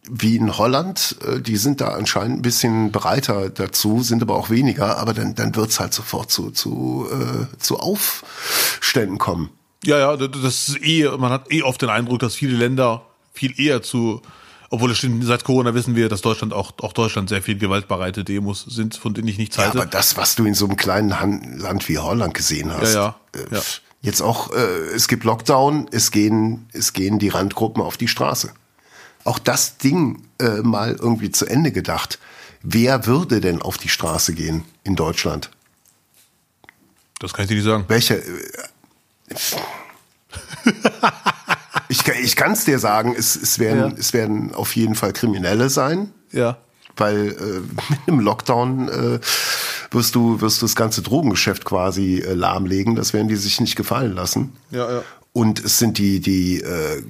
wie in Holland, äh, die sind da anscheinend ein bisschen breiter dazu, sind aber auch weniger, aber dann, dann wird's halt sofort zu, zu, äh, zu Aufständen kommen. Ja, ja, das das ist eh, man hat eh oft den Eindruck, dass viele Länder viel eher zu, obwohl es stimmt, seit Corona wissen wir, dass Deutschland auch, auch Deutschland sehr viel gewaltbereite Demos sind, von denen ich nichts Ja, halte. aber das, was du in so einem kleinen Han Land wie Holland gesehen hast. Ja, ja, äh, ja. Jetzt auch, äh, es gibt Lockdown, es gehen, es gehen die Randgruppen auf die Straße. Auch das Ding äh, mal irgendwie zu Ende gedacht. Wer würde denn auf die Straße gehen in Deutschland? Das kann ich dir nicht sagen. Welche? Ich ich kann es dir sagen, es, es, werden, ja. es werden auf jeden Fall Kriminelle sein. Ja. Weil äh, mit einem Lockdown äh, wirst du wirst du das ganze Drogengeschäft quasi äh, lahmlegen. Das werden die sich nicht gefallen lassen. Ja, ja. Und es sind die, die äh,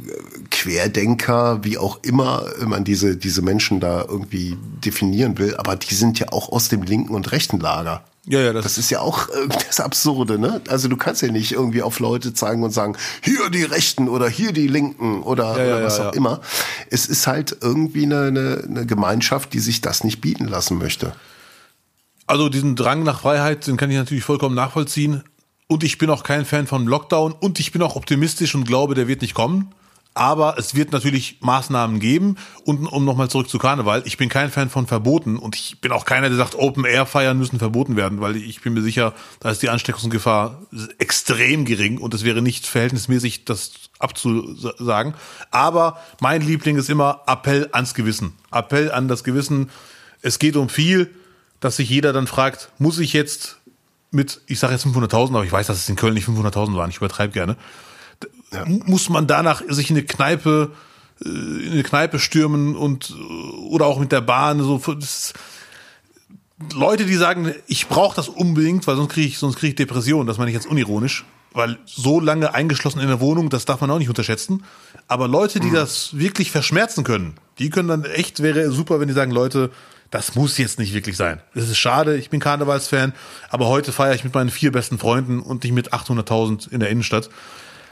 Querdenker, wie auch immer man diese, diese Menschen da irgendwie definieren will, aber die sind ja auch aus dem linken und rechten Lager. Ja, ja, das, das ist ja auch äh, das Absurde, ne? Also du kannst ja nicht irgendwie auf Leute zeigen und sagen, hier die Rechten oder hier die Linken oder, ja, ja, oder was ja, auch immer. Es ist halt irgendwie eine, eine, eine Gemeinschaft, die sich das nicht bieten lassen möchte. Also diesen Drang nach Freiheit, den kann ich natürlich vollkommen nachvollziehen. Und ich bin auch kein Fan von Lockdown und ich bin auch optimistisch und glaube, der wird nicht kommen. Aber es wird natürlich Maßnahmen geben. Und um nochmal zurück zu Karneval, ich bin kein Fan von Verboten und ich bin auch keiner, der sagt, Open Air Feiern müssen verboten werden, weil ich bin mir sicher, da ist die Ansteckungsgefahr extrem gering und es wäre nicht verhältnismäßig, das abzusagen. Aber mein Liebling ist immer Appell ans Gewissen. Appell an das Gewissen. Es geht um viel, dass sich jeder dann fragt, muss ich jetzt mit, ich sage jetzt 500.000, aber ich weiß, dass es in Köln nicht 500.000 waren, ich übertreibe gerne. Ja. Muss man danach sich in eine Kneipe, äh, in eine Kneipe stürmen und oder auch mit der Bahn so Leute, die sagen, ich brauche das unbedingt, weil sonst kriege ich sonst kriege ich Depression, das meine ich jetzt unironisch, weil so lange eingeschlossen in der Wohnung, das darf man auch nicht unterschätzen. Aber Leute, die mhm. das wirklich verschmerzen können, die können dann echt wäre super, wenn die sagen, Leute, das muss jetzt nicht wirklich sein. Es ist schade, ich bin Karnevalsfan, aber heute feiere ich mit meinen vier besten Freunden und nicht mit 800.000 in der Innenstadt.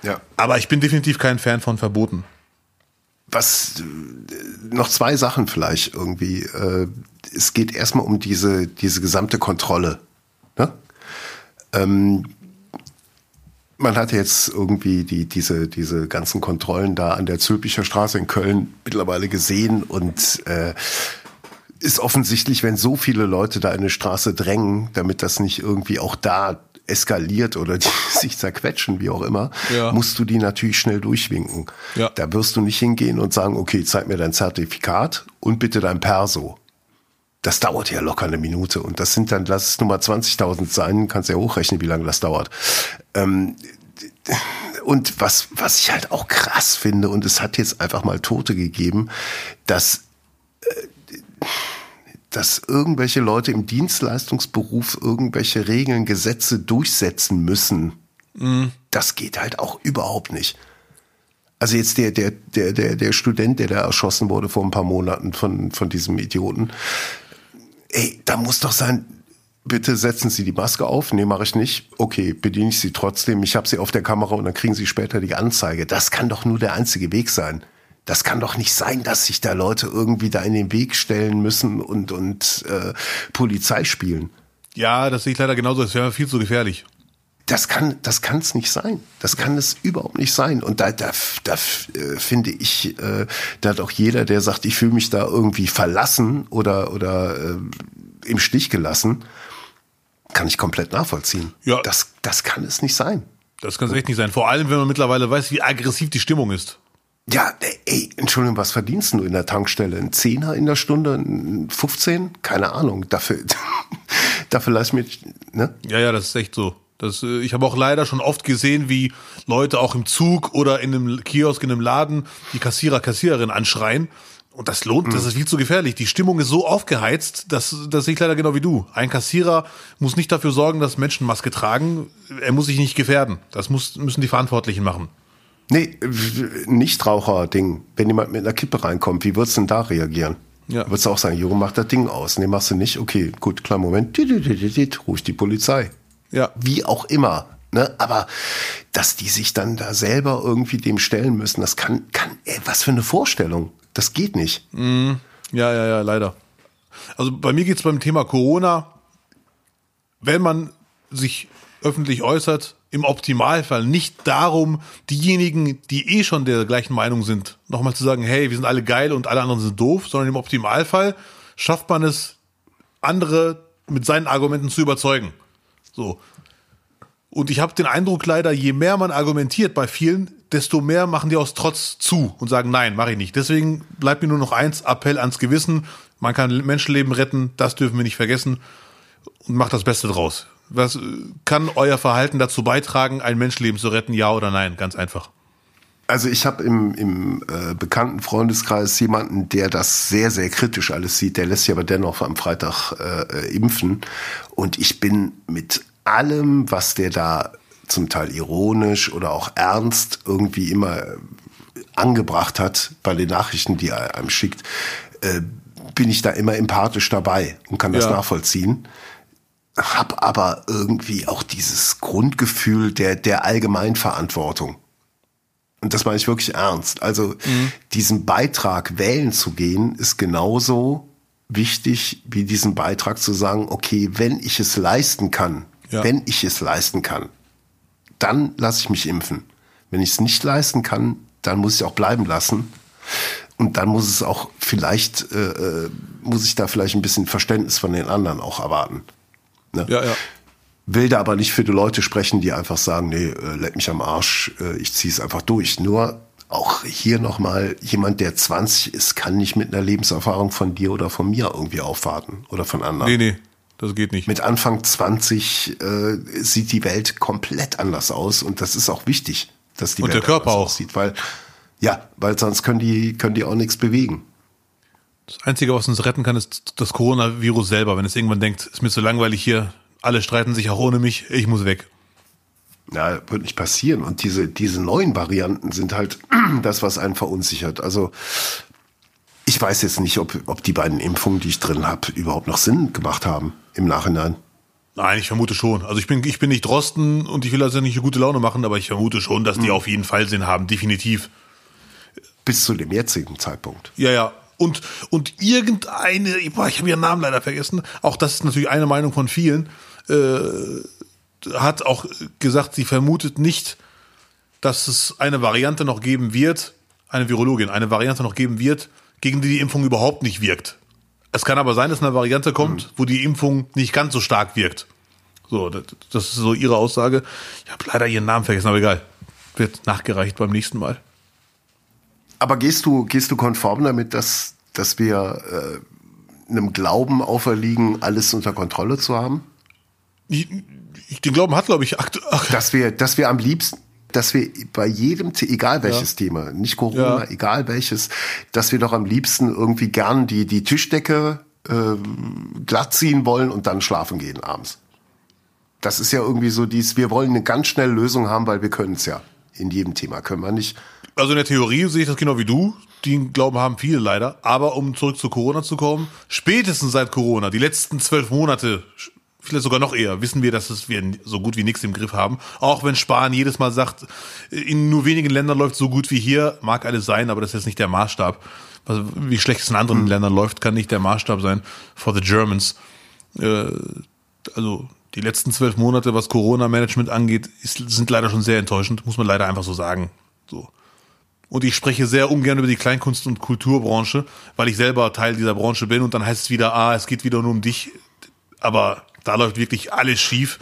Ja. Aber ich bin definitiv kein Fan von Verboten. Was äh, noch zwei Sachen vielleicht irgendwie. Äh, es geht erstmal um diese, diese gesamte Kontrolle. Ne? Ähm, man hat jetzt irgendwie die, diese, diese ganzen Kontrollen da an der Zülpicher Straße in Köln mittlerweile gesehen und äh, ist offensichtlich, wenn so viele Leute da in eine Straße drängen, damit das nicht irgendwie auch da eskaliert oder die sich zerquetschen, wie auch immer, ja. musst du die natürlich schnell durchwinken. Ja. Da wirst du nicht hingehen und sagen, okay, zeig mir dein Zertifikat und bitte dein Perso. Das dauert ja locker eine Minute und das sind dann, lass es nur mal 20.000 sein, kannst ja hochrechnen, wie lange das dauert. Ähm, und was, was ich halt auch krass finde, und es hat jetzt einfach mal Tote gegeben, dass äh, dass irgendwelche Leute im Dienstleistungsberuf irgendwelche Regeln, Gesetze durchsetzen müssen. Mhm. Das geht halt auch überhaupt nicht. Also jetzt der, der, der, der, der Student, der da erschossen wurde vor ein paar Monaten von, von diesem Idioten. Ey, da muss doch sein, bitte setzen Sie die Maske auf. Nee, mache ich nicht. Okay, bediene ich Sie trotzdem. Ich habe sie auf der Kamera und dann kriegen Sie später die Anzeige. Das kann doch nur der einzige Weg sein das kann doch nicht sein, dass sich da Leute irgendwie da in den Weg stellen müssen und, und äh, Polizei spielen. Ja, das sehe ich leider genauso. Das wäre viel zu gefährlich. Das kann, das kann es nicht sein. Das kann es überhaupt nicht sein. Und da, da, da äh, finde ich, äh, da hat auch jeder, der sagt, ich fühle mich da irgendwie verlassen oder oder äh, im Stich gelassen, kann ich komplett nachvollziehen. Ja. Das, das kann es nicht sein. Das kann es echt nicht sein. Vor allem, wenn man mittlerweile weiß, wie aggressiv die Stimmung ist. Ja, ey, Entschuldigung, was verdienst du in der Tankstelle? Ein Zehner in der Stunde? Ein 15? Keine Ahnung. Dafür, dafür lass mich, ne? Ja, ja, das ist echt so. Das, äh, ich habe auch leider schon oft gesehen, wie Leute auch im Zug oder in einem Kiosk, in einem Laden die Kassierer, Kassiererin anschreien. Und das lohnt, das mhm. ist viel zu gefährlich. Die Stimmung ist so aufgeheizt, dass das sehe ich leider genau wie du. Ein Kassierer muss nicht dafür sorgen, dass Menschen Maske tragen. Er muss sich nicht gefährden. Das muss, müssen die Verantwortlichen machen. Nee, Nichtraucher-Ding. Wenn jemand mit einer Kippe reinkommt, wie würdest du denn da reagieren? Ja. Würdest du auch sagen, Juro, mach das Ding aus. Nee, machst du nicht? Okay, gut, klar, Moment. Ruf die Polizei. Ja. Wie auch immer. Ne? Aber dass die sich dann da selber irgendwie dem stellen müssen, das kann, kann, ey, was für eine Vorstellung. Das geht nicht. Mm, ja, ja, ja, leider. Also bei mir geht's beim Thema Corona, wenn man sich öffentlich äußert, im Optimalfall nicht darum, diejenigen, die eh schon der gleichen Meinung sind, nochmal zu sagen, hey, wir sind alle geil und alle anderen sind doof, sondern im Optimalfall schafft man es, andere mit seinen Argumenten zu überzeugen. So. Und ich habe den Eindruck leider, je mehr man argumentiert bei vielen, desto mehr machen die aus Trotz zu und sagen, nein, mache ich nicht. Deswegen bleibt mir nur noch eins, Appell ans Gewissen. Man kann Menschenleben retten, das dürfen wir nicht vergessen. Und macht das Beste draus. Was kann euer Verhalten dazu beitragen, ein Menschenleben zu retten, ja oder nein? Ganz einfach. Also ich habe im, im äh, bekannten Freundeskreis jemanden, der das sehr, sehr kritisch alles sieht. Der lässt sich aber dennoch am Freitag äh, impfen. Und ich bin mit allem, was der da zum Teil ironisch oder auch ernst irgendwie immer äh, angebracht hat bei den Nachrichten, die er einem schickt, äh, bin ich da immer empathisch dabei und kann das ja. nachvollziehen. Hab aber irgendwie auch dieses Grundgefühl der, der Allgemeinverantwortung. Und das meine ich wirklich ernst. Also mhm. diesen Beitrag wählen zu gehen, ist genauso wichtig wie diesen Beitrag zu sagen, okay, wenn ich es leisten kann, ja. wenn ich es leisten kann, dann lasse ich mich impfen. Wenn ich es nicht leisten kann, dann muss ich auch bleiben lassen. Und dann muss es auch vielleicht, äh, äh, muss ich da vielleicht ein bisschen Verständnis von den anderen auch erwarten. Ne? Ja, ja. Will da aber nicht für die Leute sprechen, die einfach sagen, nee, äh, leck mich am Arsch, äh, ich ziehe es einfach durch. Nur auch hier nochmal, jemand, der 20 ist, kann nicht mit einer Lebenserfahrung von dir oder von mir irgendwie aufwarten oder von anderen. Nee, nee. Das geht nicht. Mit Anfang 20 äh, sieht die Welt komplett anders aus und das ist auch wichtig, dass die und Welt der Körper auch aussieht, weil ja, weil sonst können die können die auch nichts bewegen. Das Einzige, was uns retten kann, ist das Coronavirus selber. Wenn es irgendwann denkt, ist mir zu langweilig hier, alle streiten sich auch ohne mich, ich muss weg. Ja, wird nicht passieren. Und diese, diese neuen Varianten sind halt das, was einen verunsichert. Also ich weiß jetzt nicht, ob, ob die beiden Impfungen, die ich drin habe, überhaupt noch Sinn gemacht haben im Nachhinein. Nein, ich vermute schon. Also ich bin, ich bin nicht Drosten und ich will also nicht eine gute Laune machen, aber ich vermute schon, dass die mhm. auf jeden Fall Sinn haben, definitiv. Bis zu dem jetzigen Zeitpunkt. Ja, ja. Und, und irgendeine, boah, ich habe ihren Namen leider vergessen, auch das ist natürlich eine Meinung von vielen, äh, hat auch gesagt, sie vermutet nicht, dass es eine Variante noch geben wird, eine Virologin, eine Variante noch geben wird, gegen die die Impfung überhaupt nicht wirkt. Es kann aber sein, dass eine Variante kommt, mhm. wo die Impfung nicht ganz so stark wirkt. So, das, das ist so ihre Aussage. Ich habe leider ihren Namen vergessen, aber egal. Wird nachgereicht beim nächsten Mal. Aber gehst du, gehst du konform damit, dass, dass wir äh, einem Glauben auferliegen, alles unter Kontrolle zu haben? Ich, ich, den Glauben hat, glaube ich, akt dass wir, dass wir am liebsten, dass wir bei jedem, egal welches ja. Thema, nicht Corona, ja. egal welches, dass wir doch am liebsten irgendwie gern die, die Tischdecke äh, glatt ziehen wollen und dann schlafen gehen abends. Das ist ja irgendwie so dies, wir wollen eine ganz schnelle Lösung haben, weil wir können es ja. In jedem Thema können wir nicht. Also in der Theorie sehe ich das genau wie du. Den Glauben haben viele leider. Aber um zurück zu Corona zu kommen, spätestens seit Corona, die letzten zwölf Monate vielleicht sogar noch eher, wissen wir, dass es wir so gut wie nichts im Griff haben. Auch wenn Spahn jedes Mal sagt, in nur wenigen Ländern läuft so gut wie hier, mag alles sein, aber das ist jetzt nicht der Maßstab. Also, wie schlecht es in anderen mhm. Ländern läuft, kann nicht der Maßstab sein for the Germans. Äh, also die letzten zwölf Monate, was Corona-Management angeht, ist, sind leider schon sehr enttäuschend, muss man leider einfach so sagen. So. Und ich spreche sehr ungern über die Kleinkunst- und Kulturbranche, weil ich selber Teil dieser Branche bin und dann heißt es wieder, ah, es geht wieder nur um dich. Aber da läuft wirklich alles schief.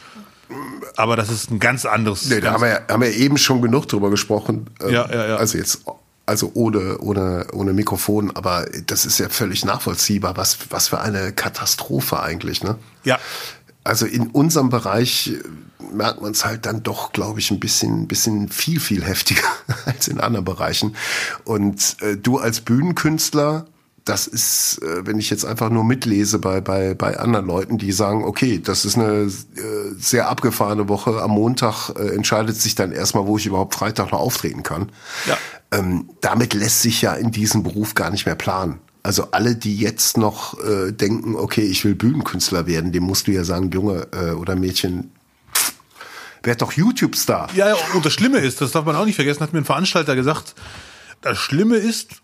Aber das ist ein ganz anderes. Nee, da haben wir, ja, haben wir eben schon genug drüber gesprochen. Ja, ja, ja. Also jetzt, also ohne, ohne, ohne Mikrofon, aber das ist ja völlig nachvollziehbar, was, was für eine Katastrophe eigentlich, ne? Ja. Also in unserem Bereich merkt man es halt dann doch, glaube ich, ein bisschen, bisschen viel, viel heftiger als in anderen Bereichen. Und äh, du als Bühnenkünstler, das ist, äh, wenn ich jetzt einfach nur mitlese bei, bei, bei anderen Leuten, die sagen, okay, das ist eine äh, sehr abgefahrene Woche. Am Montag äh, entscheidet sich dann erstmal, wo ich überhaupt Freitag noch auftreten kann. Ja. Ähm, damit lässt sich ja in diesem Beruf gar nicht mehr planen. Also alle, die jetzt noch äh, denken, okay, ich will Bühnenkünstler werden, dem musst du ja sagen, Junge äh, oder Mädchen, werd doch YouTube-Star. Ja, ja, und das Schlimme ist, das darf man auch nicht vergessen, hat mir ein Veranstalter gesagt, das Schlimme ist,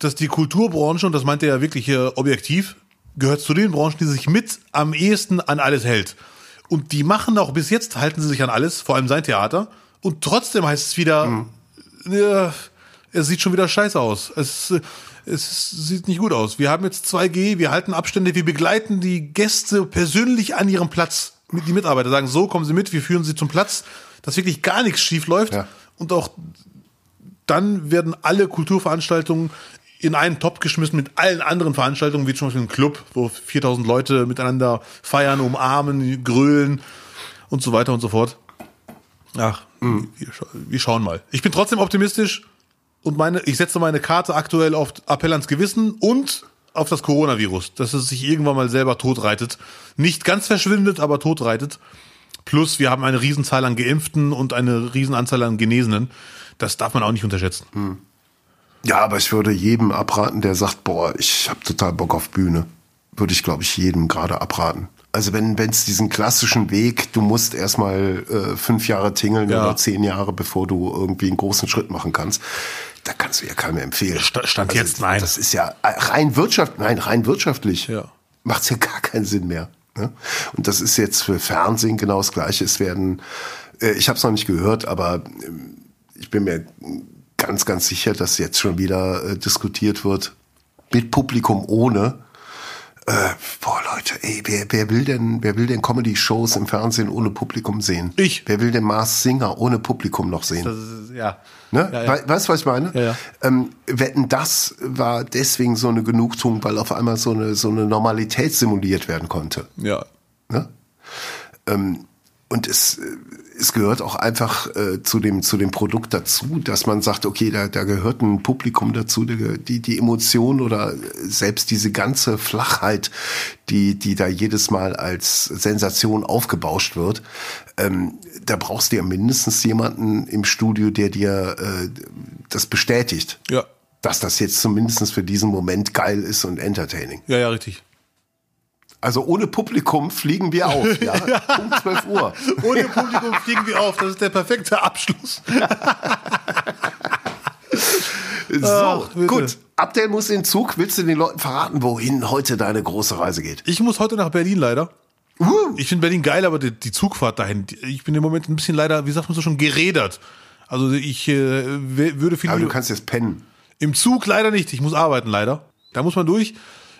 dass die Kulturbranche, und das meint er ja wirklich hier objektiv, gehört zu den Branchen, die sich mit am ehesten an alles hält. Und die machen auch bis jetzt, halten sie sich an alles, vor allem sein Theater. Und trotzdem heißt es wieder, mhm. ja, es sieht schon wieder scheiße aus. Es, es sieht nicht gut aus. Wir haben jetzt 2G, wir halten Abstände, wir begleiten die Gäste persönlich an ihrem Platz. mit die Mitarbeiter sagen, so kommen Sie mit, wir führen Sie zum Platz, dass wirklich gar nichts schief läuft Ja. und auch dann werden alle Kulturveranstaltungen in einen Topf geschmissen mit allen anderen Veranstaltungen, wie zum Beispiel ein Club, wo 4000 Leute miteinander feiern, umarmen, grölen und so weiter und so fort. Ach, wir, scha wir schauen mal. Ich bin trotzdem optimistisch und meine, ich setze meine Karte aktuell auf Appell ans Gewissen und auf das Coronavirus, dass es sich irgendwann mal selber totreitet. Nicht ganz verschwindet, aber totreitet. Plus, wir haben eine Riesenzahl an Geimpften und eine Riesenanzahl an Genesenen. Das darf man auch nicht unterschätzen. Ja, aber ich würde jedem abraten, der sagt, boah, ich habe total Bock auf Bühne. Würde ich, glaube ich, jedem gerade abraten. Also wenn es diesen klassischen Weg, du musst erstmal äh, fünf Jahre tingeln Ja. oder zehn Jahre, bevor du irgendwie einen großen Schritt machen kannst, da kannst du ja keinem empfehlen. Sta- Stand jetzt, nein. Das ist ja äh, rein wirtschaft, nein, rein wirtschaftlich Ja. macht's ja gar keinen Sinn mehr. Ne? Und das ist jetzt für Fernsehen genau das Gleiche. Es werden, äh, ich habe es noch nicht gehört, aber ähm, ich bin mir ganz, ganz sicher, dass jetzt schon wieder äh, diskutiert wird mit Publikum ohne. Äh, boah, Leute, ey, wer, wer will denn, wer will denn Comedy-Shows im Fernsehen ohne Publikum sehen? Ich. Wer will denn Mars Singer ohne Publikum noch sehen? Das ist, ja. Ne? Ja, ja. We weißt du, was ich meine? Ja, ja. Ähm, wetten, das war deswegen so eine Genugtuung, weil auf einmal so eine, so eine Normalität simuliert werden konnte. ja. Ne? Ähm, und es, äh, es gehört auch einfach äh, zu, dem, zu dem Produkt dazu, dass man sagt, okay, da, da gehört ein Publikum dazu, die, die, die Emotion oder selbst diese ganze Flachheit, die, die da jedes Mal als Sensation aufgebauscht wird. Ähm, da brauchst du ja mindestens jemanden im Studio, der dir äh, das bestätigt, Ja. dass das jetzt zumindest für diesen Moment geil ist und entertaining. Ja, ja, richtig. Also ohne Publikum fliegen wir auf, ja? Punkt 12 Uhr. Ohne Publikum fliegen wir auf. Das ist der perfekte Abschluss. So, Ach, gut. Abdel muss in den Zug. Willst du den Leuten verraten, wohin heute deine große Reise geht? Ich muss heute nach Berlin leider. Uh, Ich finde Berlin geil, aber die, die Zugfahrt dahin, die- ich bin im Moment ein bisschen leider, wie sagt man so schon, gerädert. Also ich äh, würde viel aber du kannst jetzt pennen. im Zug leider nicht. Ich muss arbeiten leider. Da muss man durch.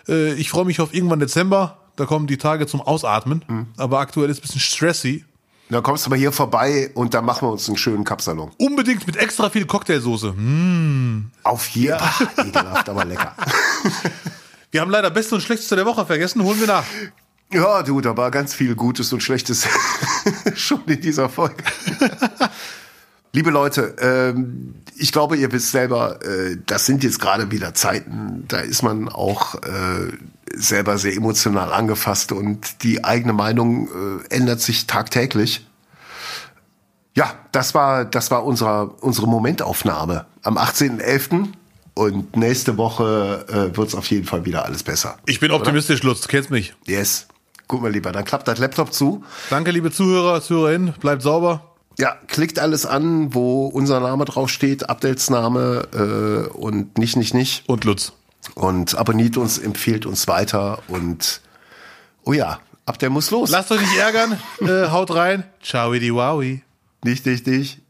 Äh, ich freue mich auf irgendwann Dezember. Da kommen die Tage zum Ausatmen. Mhm. Aber aktuell ist es ein bisschen stressy. Dann kommst du mal hier vorbei und dann machen wir uns einen schönen Kapsalon. Unbedingt mit extra viel Cocktailsoße. Hm. Auf jeden Fall. Ekelhaft, aber lecker. Wir haben leider Beste und Schlechteste der Woche vergessen. Holen wir nach. Ja, du, da war ganz viel Gutes und Schlechtes schon in dieser Folge. Liebe Leute, ähm, ich glaube, ihr wisst selber, äh, das sind jetzt gerade wieder Zeiten, da ist man auch äh, selber sehr emotional angefasst und die eigene Meinung äh, ändert sich tagtäglich. Ja, das war, das war unsere, unsere Momentaufnahme am 18.11. Und nächste Woche äh, wird's auf jeden Fall wieder alles besser. Ich bin optimistisch, Lutz. Du kennst mich. Yes. Guck mal lieber, dann klappt das Laptop zu. Danke, liebe Zuhörer, Zuhörerinnen. Bleibt sauber. Ja, klickt alles an, wo unser Name draufsteht, Updates Name äh, und nicht, nicht, nicht. Und Lutz. Und abonniert uns, empfiehlt uns weiter und oh ja, ab der muss los. Lasst euch nicht ärgern. äh, haut rein. Ciao, wowi. Nicht, nicht, nicht.